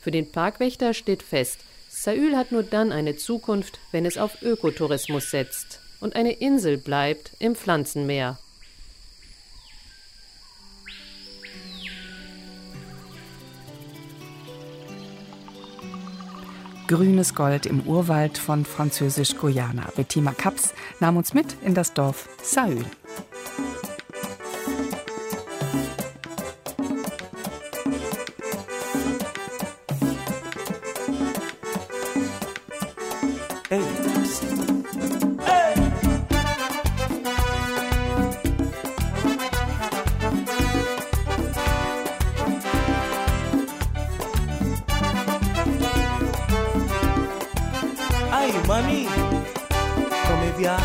Für den Parkwächter steht fest, Saül hat nur dann eine Zukunft, wenn es auf Ökotourismus setzt und eine Insel bleibt im Pflanzenmeer. Grünes Gold im Urwald von Französisch-Guyana. Bettina Kaps nahm uns mit in das Dorf Saül. my money. Promevia.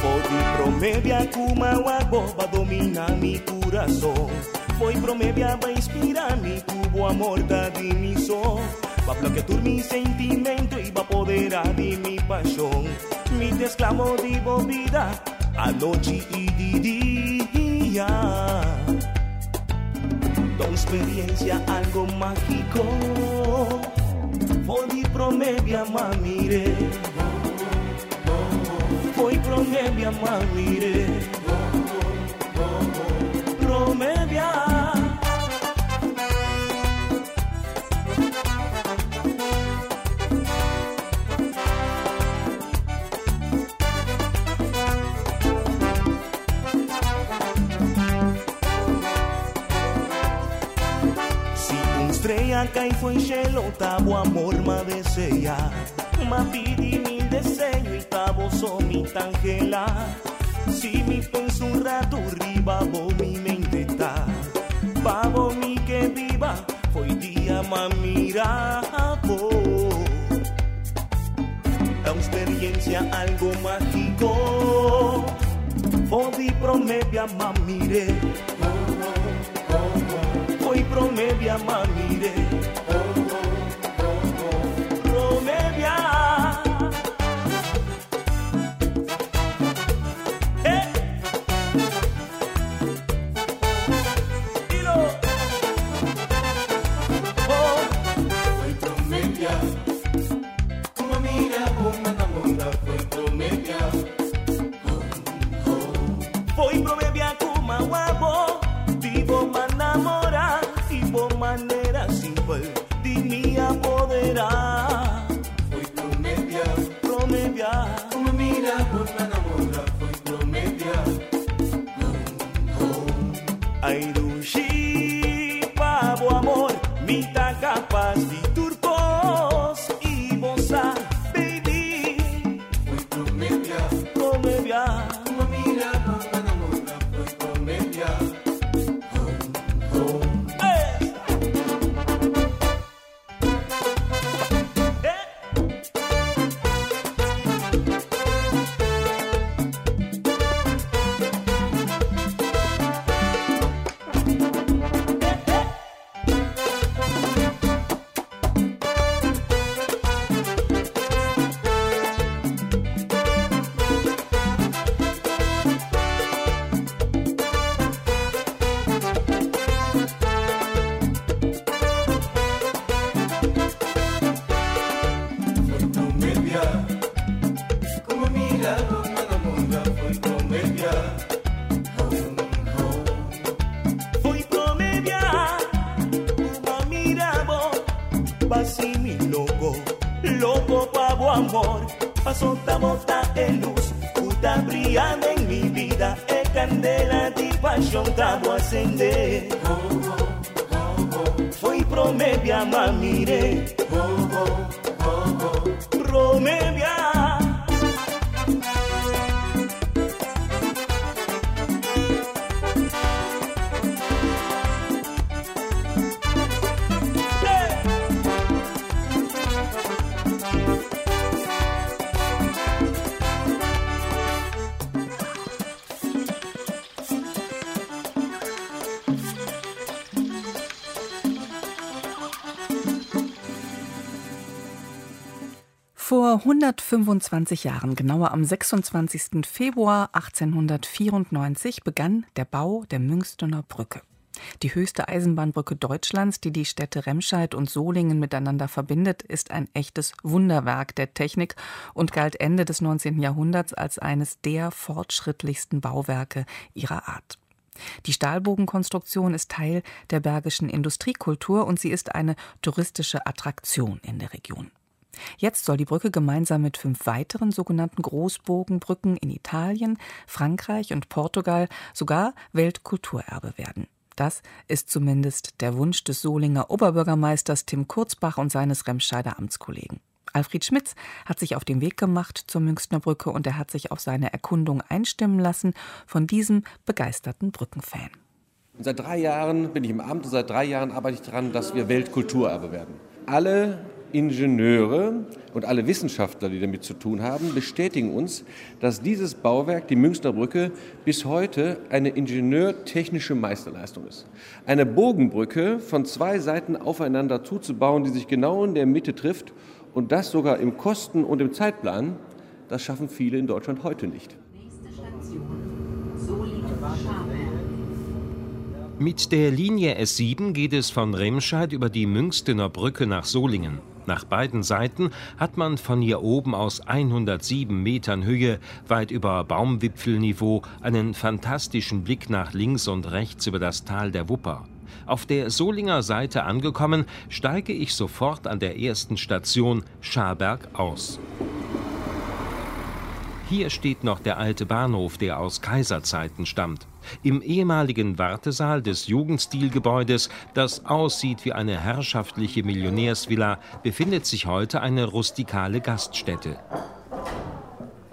Fodi promevia kuma wagoba domina mi corazón. Foi promevia va inspira mi cubo amor da dimisión. Va a plaquetur mi sentimento y va poder di mi pasión. Mi te exclamo di bobida a noche y di día. Da experiencia algo mágico Voi promebia mamire Voi promebia mamire Promebia akaifu inxelo tabo amor madeseia mapidi mi desenho e tabo somi tangela. Si mi penso un rato riba bo mi mente tá pavo mi que viva foi dia mamira é uma experiência algo mágico. Fodi promebia mamire Fodi promebia mamire 125 Jahren, genauer am 26. Februar 1894, begann der Bau der Münsterner Brücke. Die höchste Eisenbahnbrücke Deutschlands, die die Städte Remscheid und Solingen miteinander verbindet, ist ein echtes Wunderwerk der Technik und galt Ende des 19. Jahrhunderts als eines der fortschrittlichsten Bauwerke ihrer Art. Die Stahlbogenkonstruktion ist Teil der bergischen Industriekultur und sie ist eine touristische Attraktion in der Region. Jetzt soll die Brücke gemeinsam mit fünf weiteren sogenannten Großbogenbrücken in Italien, Frankreich und Portugal sogar Weltkulturerbe werden. Das ist zumindest der Wunsch des Solinger Oberbürgermeisters Tim Kurzbach und seines Remscheider Amtskollegen. Alfred Schmitz hat sich auf den Weg gemacht zur Münchner Brücke und er hat sich auf seine Erkundung einstimmen lassen von diesem begeisterten Brückenfan. Seit drei Jahren bin ich im Amt und seit drei Jahren arbeite ich daran, dass wir Weltkulturerbe werden. Alle Ingenieure und alle Wissenschaftler, die damit zu tun haben, bestätigen uns, dass dieses Bauwerk, die Münchner Brücke, bis heute eine ingenieurtechnische Meisterleistung ist. Eine Bogenbrücke von zwei Seiten aufeinander zuzubauen, die sich genau in der Mitte trifft und das sogar im Kosten- und im Zeitplan, das schaffen viele in Deutschland heute nicht. Mit der Linie S7 geht es von Remscheid über die Münstener Brücke nach Solingen. Nach beiden Seiten hat man von hier oben aus 107 Metern Höhe, weit über Baumwipfelniveau, einen fantastischen Blick nach links und rechts über das Tal der Wupper. Auf der Solinger Seite angekommen, steige ich sofort an der ersten Station Scharberg aus. Hier steht noch der alte Bahnhof, der aus Kaiserzeiten stammt. Im ehemaligen Wartesaal des Jugendstilgebäudes, das aussieht wie eine herrschaftliche Millionärsvilla, befindet sich heute eine rustikale Gaststätte.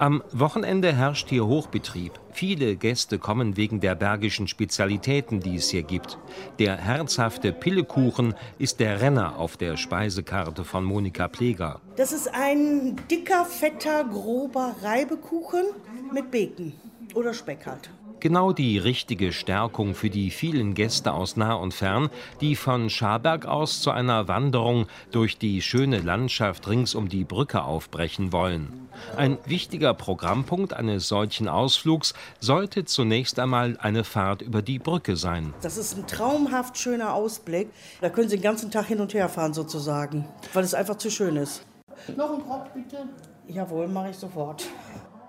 Am Wochenende herrscht hier Hochbetrieb. Viele Gäste kommen wegen der bergischen Spezialitäten, die es hier gibt. Der herzhafte Pillekuchen ist der Renner auf der Speisekarte von Monika Pleger. Das ist ein dicker, fetter, grober Reibekuchen mit Bacon oder Speck halt. Genau die richtige Stärkung für die vielen Gäste aus nah und fern, die von Scharberg aus zu einer Wanderung durch die schöne Landschaft rings um die Brücke aufbrechen wollen. Ein wichtiger Programmpunkt eines solchen Ausflugs sollte zunächst einmal eine Fahrt über die Brücke sein. Das ist ein traumhaft schöner Ausblick. Da können Sie den ganzen Tag hin und her fahren sozusagen, weil es einfach zu schön ist. Noch ein Brot bitte. Jawohl, mache ich sofort.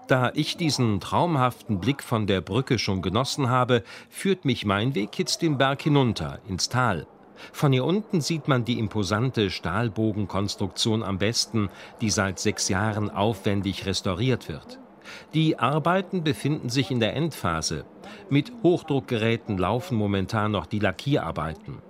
Da ich diesen traumhaften Blick von der Brücke schon genossen habe, führt mich mein Weg jetzt den Berg hinunter, ins Tal. Von hier unten sieht man die imposante Stahlbogenkonstruktion am besten, die seit sechs Jahren aufwendig restauriert wird. Die Arbeiten befinden sich in der Endphase. Mit Hochdruckgeräten laufen momentan noch die Lackierarbeiten.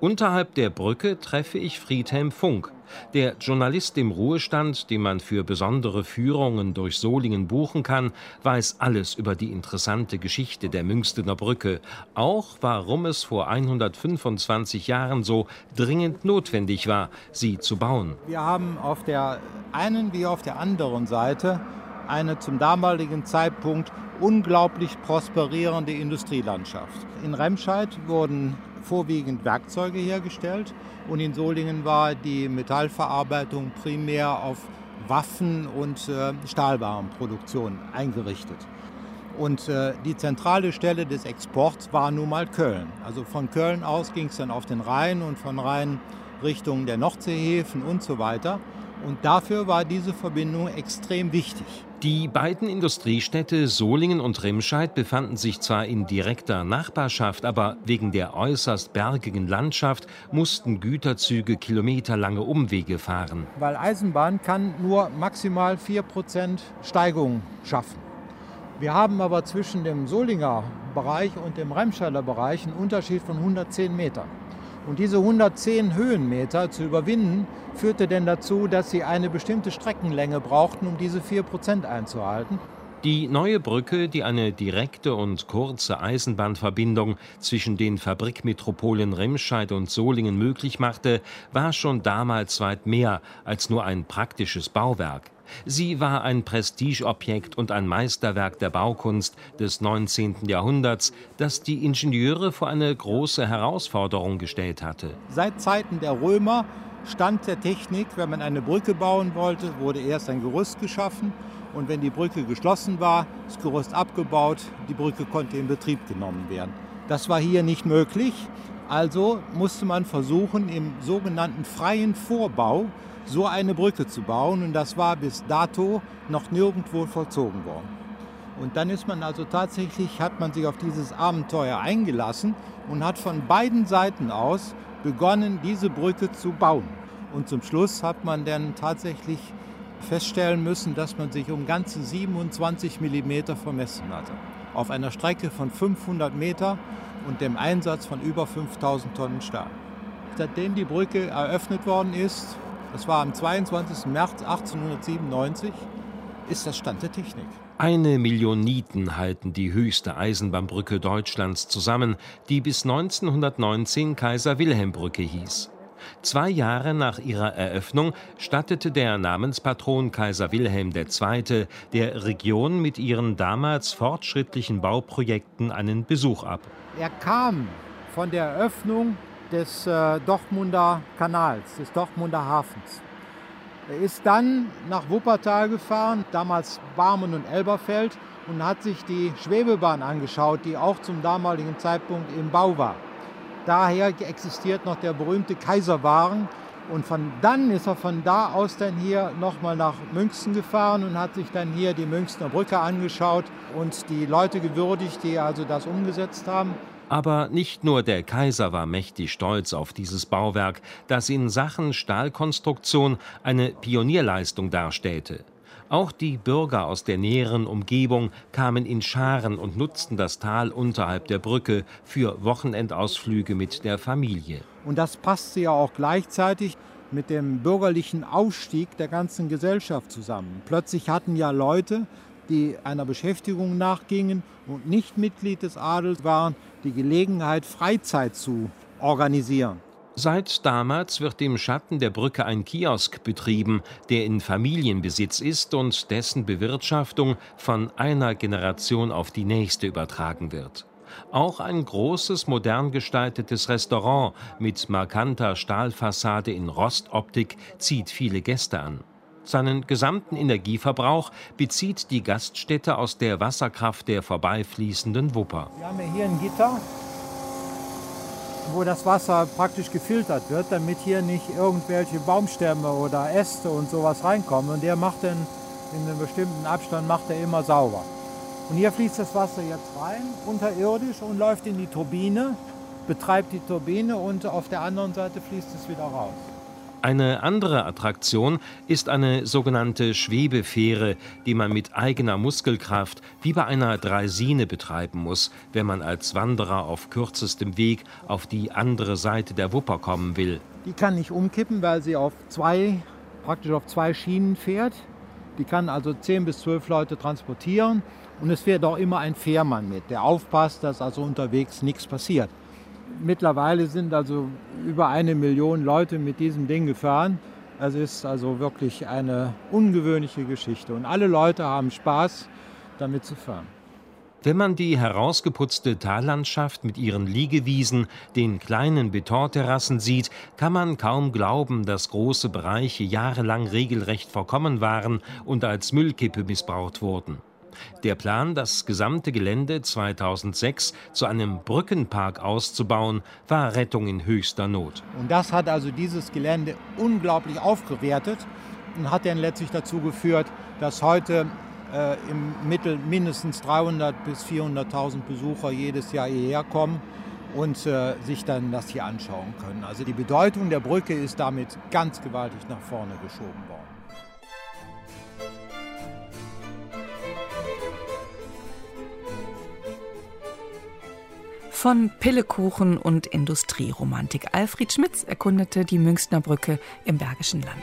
Unterhalb der Brücke treffe ich Friedhelm Funk, der Journalist im Ruhestand, den man für besondere Führungen durch Solingen buchen kann, weiß alles über die interessante Geschichte der Münstener Brücke, auch warum es vor 125 Jahren so dringend notwendig war, sie zu bauen. Wir haben auf der einen wie auf der anderen Seite eine zum damaligen Zeitpunkt unglaublich prosperierende Industrielandschaft. In Remscheid wurden vorwiegend Werkzeuge hergestellt und in Solingen war die Metallverarbeitung primär auf Waffen- und äh, Stahlwarenproduktion eingerichtet. Und äh, die zentrale Stelle des Exports war nun mal Köln. Also von Köln aus ging es dann auf den Rhein und von Rhein Richtung der Nordseehäfen und so weiter. Und dafür war diese Verbindung extrem wichtig. Die beiden Industriestädte Solingen und Remscheid befanden sich zwar in direkter Nachbarschaft, aber wegen der äußerst bergigen Landschaft mussten Güterzüge kilometerlange Umwege fahren. Weil Eisenbahn kann nur maximal 4% Steigung schaffen. Wir haben aber zwischen dem Solinger Bereich und dem Remscheider Bereich einen Unterschied von 110 Metern. Und diese 110 Höhenmeter zu überwinden, führte denn dazu, dass sie eine bestimmte Streckenlänge brauchten, um diese 4% einzuhalten. Die neue Brücke, die eine direkte und kurze Eisenbahnverbindung zwischen den Fabrikmetropolen Remscheid und Solingen möglich machte, war schon damals weit mehr als nur ein praktisches Bauwerk. Sie war ein Prestigeobjekt und ein Meisterwerk der Baukunst des 19. Jahrhunderts, das die Ingenieure vor eine große Herausforderung gestellt hatte. Seit Zeiten der Römer Stand der Technik, wenn man eine Brücke bauen wollte, wurde erst ein Gerüst geschaffen und wenn die Brücke geschlossen war, das Gerüst abgebaut, die Brücke konnte in Betrieb genommen werden. Das war hier nicht möglich, also musste man versuchen, im sogenannten freien Vorbau so eine Brücke zu bauen. Und das war bis dato noch nirgendwo vollzogen worden. Und dann ist man also tatsächlich, hat man sich auf dieses Abenteuer eingelassen und hat von beiden Seiten aus begonnen, diese Brücke zu bauen. Und zum Schluss hat man dann tatsächlich feststellen müssen, dass man sich um ganze 27 mm vermessen hatte. Auf einer Strecke von 500 Meter und dem Einsatz von über 5000 Tonnen Stahl. Seitdem die Brücke eröffnet worden ist, das war am 22. März 1897, ist das Stand der Technik. Eine Million Nieten halten die höchste Eisenbahnbrücke Deutschlands zusammen, die bis 1919 Kaiser-Wilhelm-Brücke hieß. Zwei Jahre nach ihrer Eröffnung stattete der Namenspatron Kaiser Wilhelm II. der Region mit ihren damals fortschrittlichen Bauprojekten einen Besuch ab. Er kam von der Eröffnung des äh, Dortmunder Kanals, des Dortmunder Hafens. Er ist dann nach Wuppertal gefahren, damals Barmen und Elberfeld, und hat sich die Schwebebahn angeschaut, die auch zum damaligen Zeitpunkt im Bau war. Daher existiert noch der berühmte Kaiserwagen. Und von dann ist er von da aus dann hier nochmal nach München gefahren und hat sich dann hier die Münchner Brücke angeschaut und die Leute gewürdigt, die also das umgesetzt haben. Aber nicht nur der Kaiser war mächtig stolz auf dieses Bauwerk, das in Sachen Stahlkonstruktion eine Pionierleistung darstellte. Auch die Bürger aus der näheren Umgebung kamen in Scharen und nutzten das Tal unterhalb der Brücke für Wochenendausflüge mit der Familie. Und das passte ja auch gleichzeitig mit dem bürgerlichen Aufstieg der ganzen Gesellschaft zusammen. Plötzlich hatten ja Leute, die einer Beschäftigung nachgingen und nicht Mitglied des Adels waren, die Gelegenheit, Freizeit zu organisieren. Seit damals wird im Schatten der Brücke ein Kiosk betrieben, der in Familienbesitz ist und dessen Bewirtschaftung von einer Generation auf die nächste übertragen wird. Auch ein großes, modern gestaltetes Restaurant mit markanter Stahlfassade in Rostoptik zieht viele Gäste an. Seinen gesamten Energieverbrauch bezieht die Gaststätte aus der Wasserkraft der vorbeifließenden Wupper. Wir haben hier ein Gitter, wo das Wasser praktisch gefiltert wird, damit hier nicht irgendwelche Baumstämme oder Äste und sowas reinkommen. Und der macht dann in einem bestimmten Abstand macht er immer sauber. Und hier fließt das Wasser jetzt rein, unterirdisch und läuft in die Turbine, betreibt die Turbine und auf der anderen Seite fließt es wieder raus. Eine andere Attraktion ist eine sogenannte Schwebefähre, die man mit eigener Muskelkraft wie bei einer Draisine betreiben muss, wenn man als Wanderer auf kürzestem Weg auf die andere Seite der Wupper kommen will. Die kann nicht umkippen, weil sie auf zwei, praktisch auf zwei Schienen fährt. Die kann also zehn bis zwölf Leute transportieren und es fährt auch immer ein Fährmann mit, der aufpasst, dass also unterwegs nichts passiert. Mittlerweile sind also über eine Million Leute mit diesem Ding gefahren. Es ist also wirklich eine ungewöhnliche Geschichte und alle Leute haben Spaß, damit zu fahren. Wenn man die herausgeputzte Tallandschaft mit ihren Liegewiesen, den kleinen Betonterrassen sieht, kann man kaum glauben, dass große Bereiche jahrelang regelrecht verkommen waren und als Müllkippe missbraucht wurden. Der Plan, das gesamte Gelände 2006 zu einem Brückenpark auszubauen, war Rettung in höchster Not. Und das hat also dieses Gelände unglaublich aufgewertet und hat dann letztlich dazu geführt, dass heute äh, im Mittel mindestens 300.000 bis 400.000 Besucher jedes Jahr hierher kommen und äh, sich dann das hier anschauen können. Also die Bedeutung der Brücke ist damit ganz gewaltig nach vorne geschoben worden. Von Pillekuchen und Industrieromantik. Alfred Schmitz erkundete die Münchner Brücke im Bergischen Land.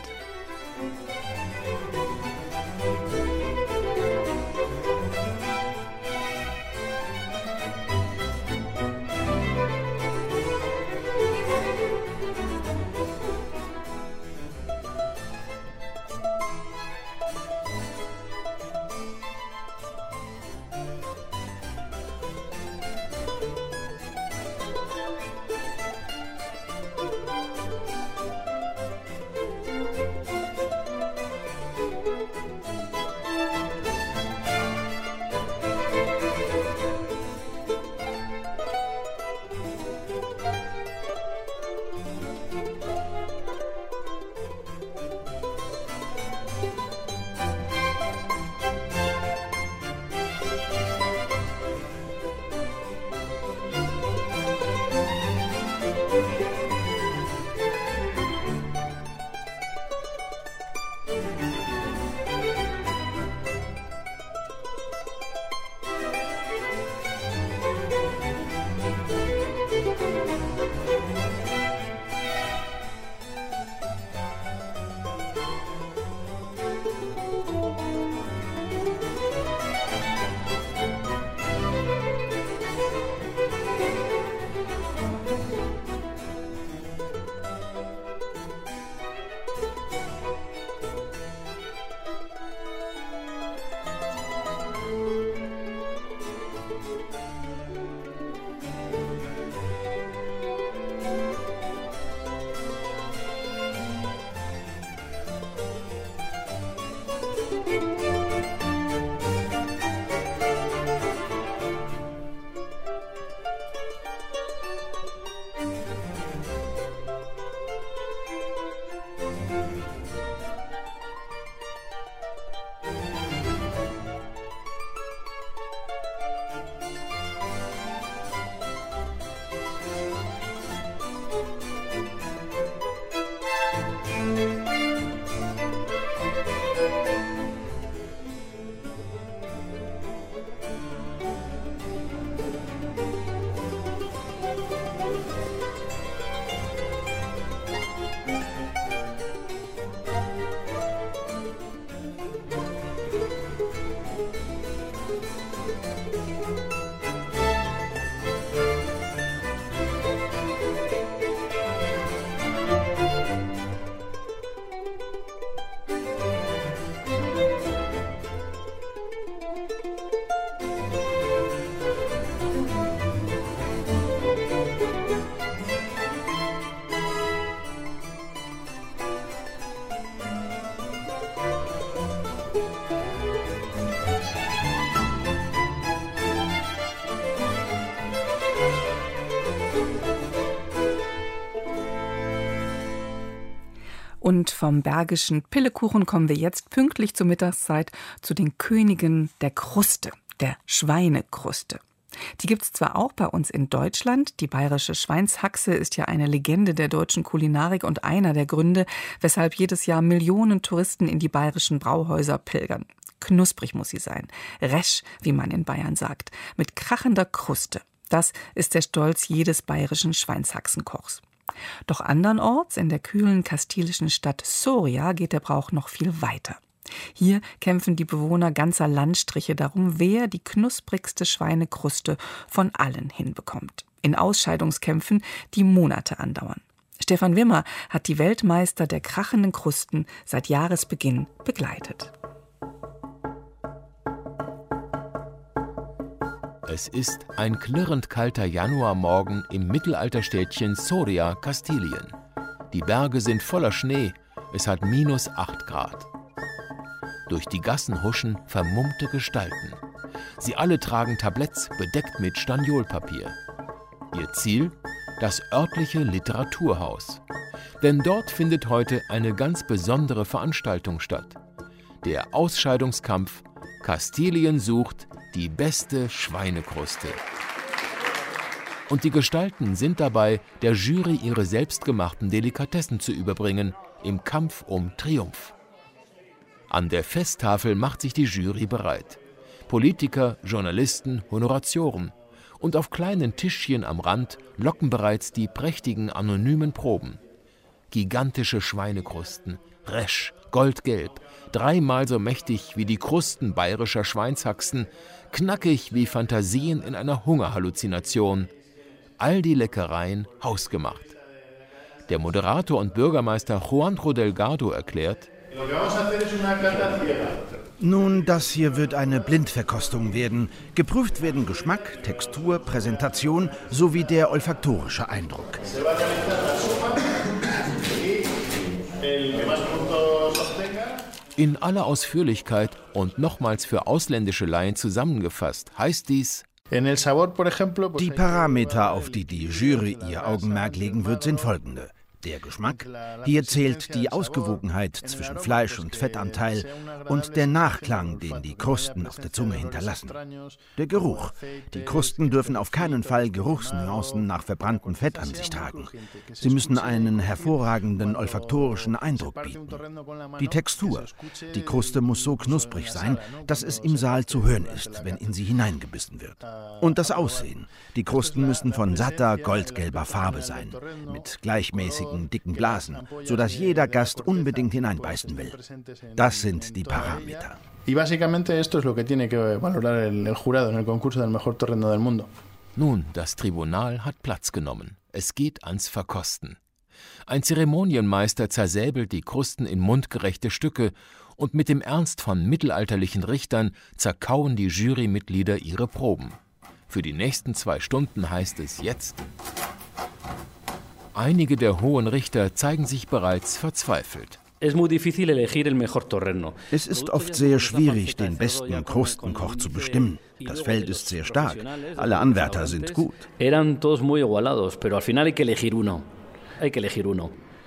Und vom bergischen Pillekuchen kommen wir jetzt pünktlich zur Mittagszeit zu den Königen der Kruste, der Schweinekruste. Die gibt es zwar auch bei uns in Deutschland, die bayerische Schweinshaxe ist ja eine Legende der deutschen Kulinarik und einer der Gründe, weshalb jedes Jahr Millionen Touristen in die bayerischen Brauhäuser pilgern. Knusprig muss sie sein, resch, wie man in Bayern sagt, mit krachender Kruste. Das ist der Stolz jedes bayerischen Schweinshaxenkochs. Doch andernorts in der kühlen kastilischen Stadt Soria geht der Brauch noch viel weiter. Hier kämpfen die Bewohner ganzer Landstriche darum, wer die knusprigste Schweinekruste von allen hinbekommt. In Ausscheidungskämpfen, die Monate andauern. Stefan Wimmer hat die Weltmeister der krachenden Krusten seit Jahresbeginn begleitet. Es ist ein klirrend kalter Januarmorgen im Mittelalterstädtchen Soria, Kastilien. Die Berge sind voller Schnee, es hat minus 8 Grad. Durch die Gassen huschen vermummte Gestalten. Sie alle tragen Tabletts bedeckt mit Staniolpapier. Ihr Ziel? Das örtliche Literaturhaus. Denn dort findet heute eine ganz besondere Veranstaltung statt. Der Ausscheidungskampf Kastilien sucht die beste Schweinekruste. Und die Gestalten sind dabei, der Jury ihre selbstgemachten Delikatessen zu überbringen, im Kampf um Triumph. An der Festtafel macht sich die Jury bereit. Politiker, Journalisten, Honoratioren. Und auf kleinen Tischchen am Rand locken bereits die prächtigen anonymen Proben. Gigantische Schweinekrusten, resch, goldgelb, dreimal so mächtig wie die Krusten bayerischer Schweinshaxen, knackig wie Fantasien in einer Hungerhalluzination. All die Leckereien hausgemacht. Der Moderator und Bürgermeister Juanjo Delgado erklärt, nun, das hier wird eine Blindverkostung werden. Geprüft werden Geschmack, Textur, Präsentation sowie der olfaktorische Eindruck. In aller Ausführlichkeit und nochmals für ausländische Laien zusammengefasst heißt dies Die Parameter, auf die die Jury ihr Augenmerk legen wird, sind folgende. Der Geschmack. Hier zählt die Ausgewogenheit zwischen Fleisch- und Fettanteil und der Nachklang, den die Krusten auf der Zunge hinterlassen. Der Geruch. Die Krusten dürfen auf keinen Fall Geruchsnuancen nach verbranntem Fett an sich tragen. Sie müssen einen hervorragenden olfaktorischen Eindruck bieten. Die Textur. Die Kruste muss so knusprig sein, dass es im Saal zu hören ist, wenn in sie hineingebissen wird. Und das Aussehen. Die Krusten müssen von satter, goldgelber Farbe sein, mit gleichmäßigen riesigen, dicken Blasen, sodass jeder Gast unbedingt hineinbeißen will. Das sind die Parameter. Nun, das Tribunal hat Platz genommen. Es geht ans Verkosten. Ein Zeremonienmeister zersäbelt die Krusten in mundgerechte Stücke und mit dem Ernst von mittelalterlichen Richtern zerkauen die Jurymitglieder ihre Proben. Für die nächsten zwei Stunden heißt es jetzt Einige der hohen Richter zeigen sich bereits verzweifelt. Es ist oft sehr schwierig, den besten Krustenkoch zu bestimmen. Das Feld ist sehr stark. Alle Anwärter sind gut.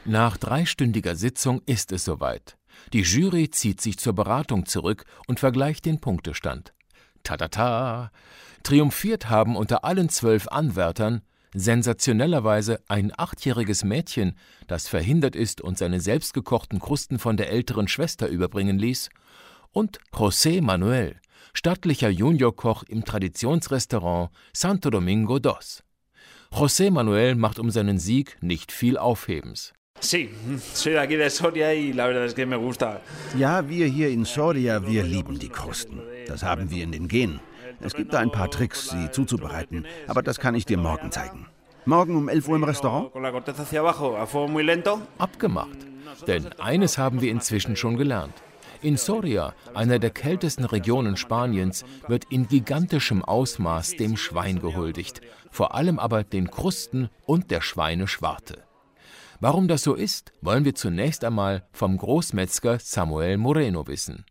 Nach dreistündiger Sitzung ist es soweit. Die Jury zieht sich zur Beratung zurück und vergleicht den Punktestand. Ta-ta-ta! Triumphiert haben unter allen zwölf Anwärtern sensationellerweise ein achtjähriges Mädchen, das verhindert ist und seine selbstgekochten Krusten von der älteren Schwester überbringen ließ, und José Manuel, stattlicher Juniorkoch im Traditionsrestaurant Santo Domingo dos. José Manuel macht um seinen Sieg nicht viel Aufhebens. Ja, wir hier in Soria, wir lieben die Krusten. Das haben wir in den Genen. Es gibt da ein paar Tricks, sie zuzubereiten, aber das kann ich dir morgen zeigen. Morgen um 11 Uhr im Restaurant? Abgemacht. Denn eines haben wir inzwischen schon gelernt. In Soria, einer der kältesten Regionen Spaniens, wird in gigantischem Ausmaß dem Schwein gehuldigt, vor allem aber den Krusten und der Schweineschwarte. Warum das so ist, wollen wir zunächst einmal vom Großmetzger Samuel Moreno wissen.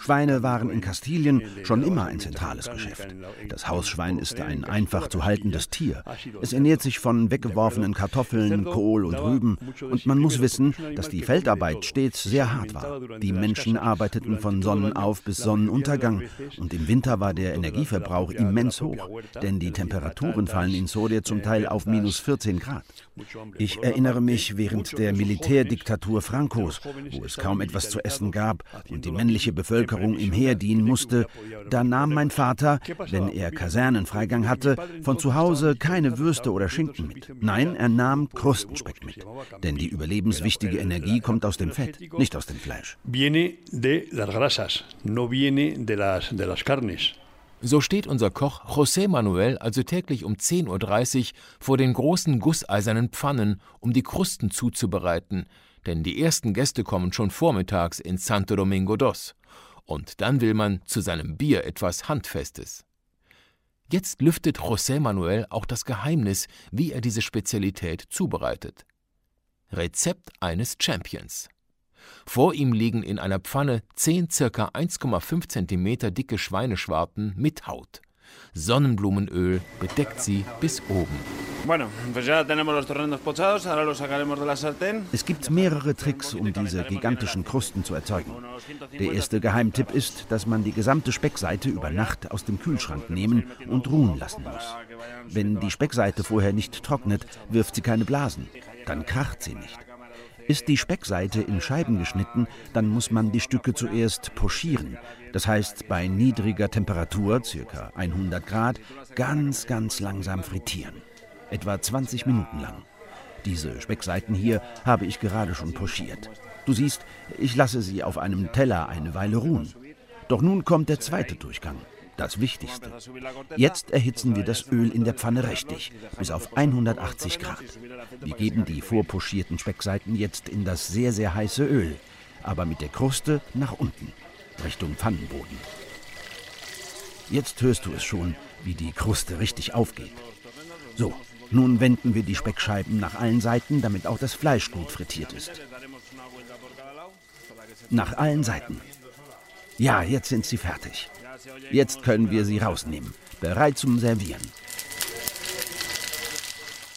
Schweine waren in Kastilien schon immer ein zentrales Geschäft. Das Hausschwein ist ein einfach zu haltendes Tier. Es ernährt sich von weggeworfenen Kartoffeln, Kohl und Rüben. Und man muss wissen, dass die Feldarbeit stets sehr hart war. Die Menschen arbeiteten von Sonnenauf bis Sonnenuntergang. Und im Winter war der Energieverbrauch immens hoch, denn die Temperaturen fallen in Soria zum Teil auf minus 14 Grad. Ich erinnere mich während der Militärdiktatur Francos, wo es kaum etwas zu essen gab und die männliche Bevölkerung im Heer dienen musste, da nahm mein Vater, wenn er Kasernenfreigang hatte, von zu Hause keine Würste oder Schinken mit. Nein, er nahm Krustenspeck mit. Denn die überlebenswichtige Energie kommt aus dem Fett, nicht aus dem Fleisch. Viene de las grasas, no viene de las, de las carnes. So steht unser Koch José Manuel also täglich um 10.30 Uhr vor den großen gusseisernen Pfannen, um die Krusten zuzubereiten, denn die ersten Gäste kommen schon vormittags in Santo Domingo dos. Und dann will man zu seinem Bier etwas Handfestes. Jetzt lüftet José Manuel auch das Geheimnis, wie er diese Spezialität zubereitet. Rezept eines Champions. Vor ihm liegen in einer Pfanne zehn circa 1,5 cm dicke Schweineschwarten mit Haut. Sonnenblumenöl bedeckt sie bis oben. Es gibt mehrere Tricks, um diese gigantischen Krusten zu erzeugen. Der erste Geheimtipp ist, dass man die gesamte Speckseite über Nacht aus dem Kühlschrank nehmen und ruhen lassen muss. Wenn die Speckseite vorher nicht trocknet, wirft sie keine Blasen. Dann kracht sie nicht. Ist die Speckseite in Scheiben geschnitten, dann muss man die Stücke zuerst pochieren. Das heißt, bei niedriger Temperatur, ca. 100 Grad, ganz, ganz langsam frittieren. Etwa 20 Minuten lang. Diese Speckseiten hier habe ich gerade schon pochiert. Du siehst, ich lasse sie auf einem Teller eine Weile ruhen. Doch nun kommt der zweite Durchgang das Wichtigste. Jetzt erhitzen wir das Öl in der Pfanne richtig, bis auf 180 Grad. Wir geben die vorpochierten Speckseiten jetzt in das sehr, sehr heiße Öl, aber mit der Kruste nach unten, Richtung Pfannenboden. Jetzt hörst du es schon, wie die Kruste richtig aufgeht. So, nun wenden wir die Speckscheiben nach allen Seiten, damit auch das Fleisch gut frittiert ist. Nach allen Seiten. Ja, jetzt sind sie fertig. Jetzt können wir sie rausnehmen. Bereit zum Servieren.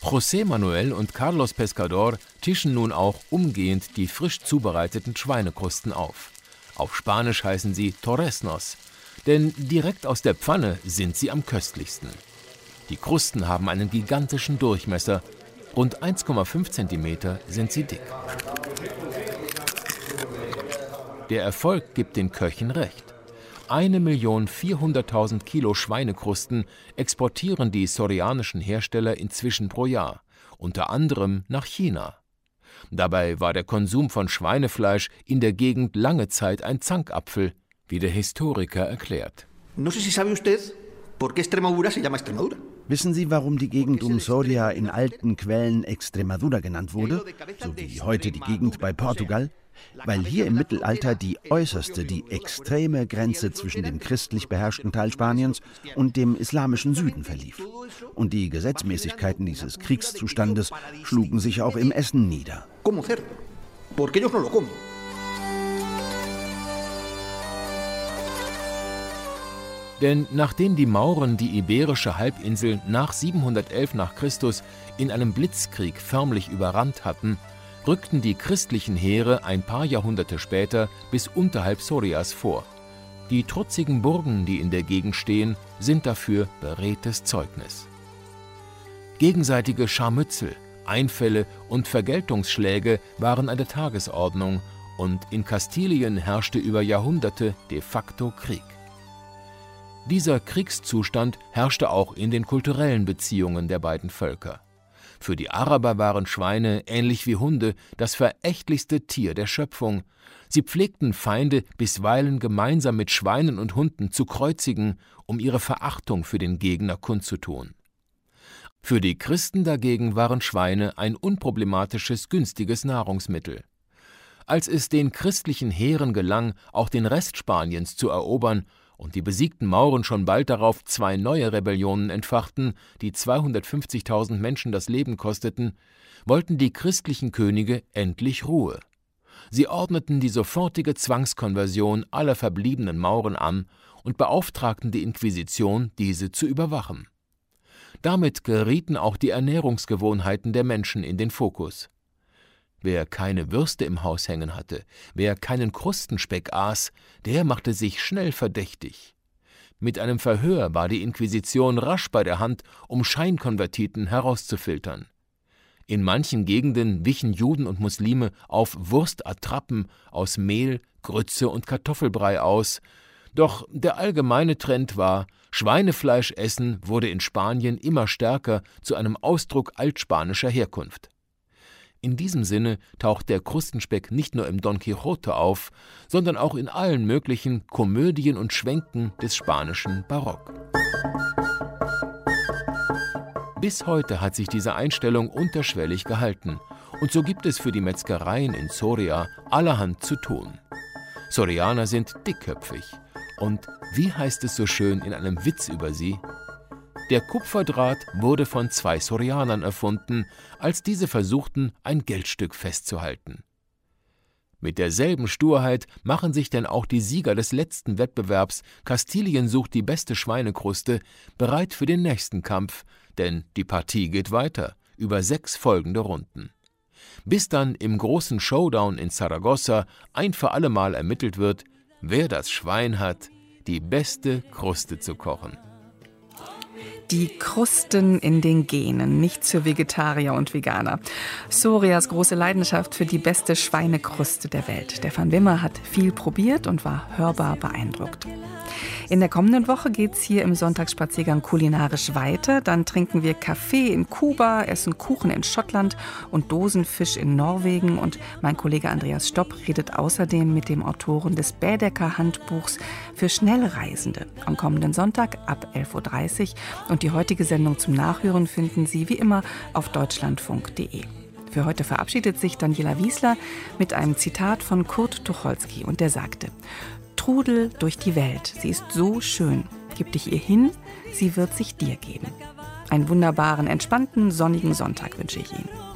José Manuel und Carlos Pescador tischen nun auch umgehend die frisch zubereiteten Schweinekrusten auf. Auf Spanisch heißen sie Torresnos, denn direkt aus der Pfanne sind sie am köstlichsten. Die Krusten haben einen gigantischen Durchmesser, rund 1,5 cm sind sie dick. Der Erfolg gibt den Köchen recht. 1.400.000 Kilo Schweinekrusten exportieren die sorianischen Hersteller inzwischen pro Jahr, unter anderem nach China. Dabei war der Konsum von Schweinefleisch in der Gegend lange Zeit ein Zankapfel, wie der Historiker erklärt. Wissen Sie, warum die Gegend um Soria in alten Quellen Extremadura genannt wurde, so wie heute die Gegend bei Portugal? weil hier im Mittelalter die äußerste, die extreme Grenze zwischen dem christlich beherrschten Teil Spaniens und dem islamischen Süden verlief. Und die Gesetzmäßigkeiten dieses Kriegszustandes schlugen sich auch im Essen nieder. Denn nachdem die Mauren die iberische Halbinsel nach 711 nach Christus in einem Blitzkrieg förmlich überrannt hatten, rückten die christlichen Heere ein paar Jahrhunderte später bis unterhalb Sorias vor. Die trutzigen Burgen, die in der Gegend stehen, sind dafür beredtes Zeugnis. Gegenseitige Scharmützel, Einfälle und Vergeltungsschläge waren an der Tagesordnung und in Kastilien herrschte über Jahrhunderte de facto Krieg. Dieser Kriegszustand herrschte auch in den kulturellen Beziehungen der beiden Völker. Für die Araber waren Schweine, ähnlich wie Hunde, das verächtlichste Tier der Schöpfung. Sie pflegten Feinde bisweilen gemeinsam mit Schweinen und Hunden zu kreuzigen, um ihre Verachtung für den Gegner kundzutun. Für die Christen dagegen waren Schweine ein unproblematisches, günstiges Nahrungsmittel. Als es den christlichen Heeren gelang, auch den Rest Spaniens zu erobern, und die besiegten Mauren schon bald darauf zwei neue Rebellionen entfachten, die 250.000 Menschen das Leben kosteten, wollten die christlichen Könige endlich Ruhe. Sie ordneten die sofortige Zwangskonversion aller verbliebenen Mauren an und beauftragten die Inquisition, diese zu überwachen. Damit gerieten auch die Ernährungsgewohnheiten der Menschen in den Fokus. Wer keine Würste im Haus hängen hatte, wer keinen Krustenspeck aß, der machte sich schnell verdächtig. Mit einem Verhör war die Inquisition rasch bei der Hand, um Scheinkonvertiten herauszufiltern. In manchen Gegenden wichen Juden und Muslime auf Wurstattrappen aus Mehl, Grütze und Kartoffelbrei aus, doch der allgemeine Trend war, Schweinefleisch essen wurde in Spanien immer stärker zu einem Ausdruck altspanischer Herkunft. In diesem Sinne taucht der Krustenspeck nicht nur im Don Quixote auf, sondern auch in allen möglichen Komödien und Schwenken des spanischen Barock. Bis heute hat sich diese Einstellung unterschwellig gehalten, und so gibt es für die Metzgereien in Soria allerhand zu tun. Sorianer sind dickköpfig. Und wie heißt es so schön in einem Witz über sie? Der Kupferdraht wurde von zwei Sorianern erfunden, als diese versuchten, ein Geldstück festzuhalten. Mit derselben Sturheit machen sich denn auch die Sieger des letzten Wettbewerbs Kastilien sucht die beste Schweinekruste bereit für den nächsten Kampf, denn die Partie geht weiter, über sechs folgende Runden. Bis dann im großen Showdown in Saragossa ein für allemal ermittelt wird, wer das Schwein hat, die beste Kruste zu kochen. Die Krusten in den Genen, nichts für Vegetarier und Veganer. Sorias große Leidenschaft für die beste Schweinekruste der Welt. Stefan Wimmer hat viel probiert und war hörbar beeindruckt. In der kommenden Woche geht es hier im Sonntagsspaziergang kulinarisch weiter. Dann trinken wir Kaffee in Kuba, essen Kuchen in Schottland und Dosenfisch in Norwegen. Und mein Kollege Andreas Stopp redet außerdem mit dem Autoren des Bädecker Handbuchs für Schnellreisende am kommenden Sonntag ab 11.30 Uhr. Und die heutige Sendung zum Nachhören finden Sie wie immer auf deutschlandfunk.de. Für heute verabschiedet sich Daniela Wiesler mit einem Zitat von Kurt Tucholsky und der sagte: Trudel durch die Welt. Sie ist so schön. Gib dich ihr hin, sie wird sich dir geben. Einen wunderbaren, entspannten, sonnigen Sonntag wünsche ich Ihnen.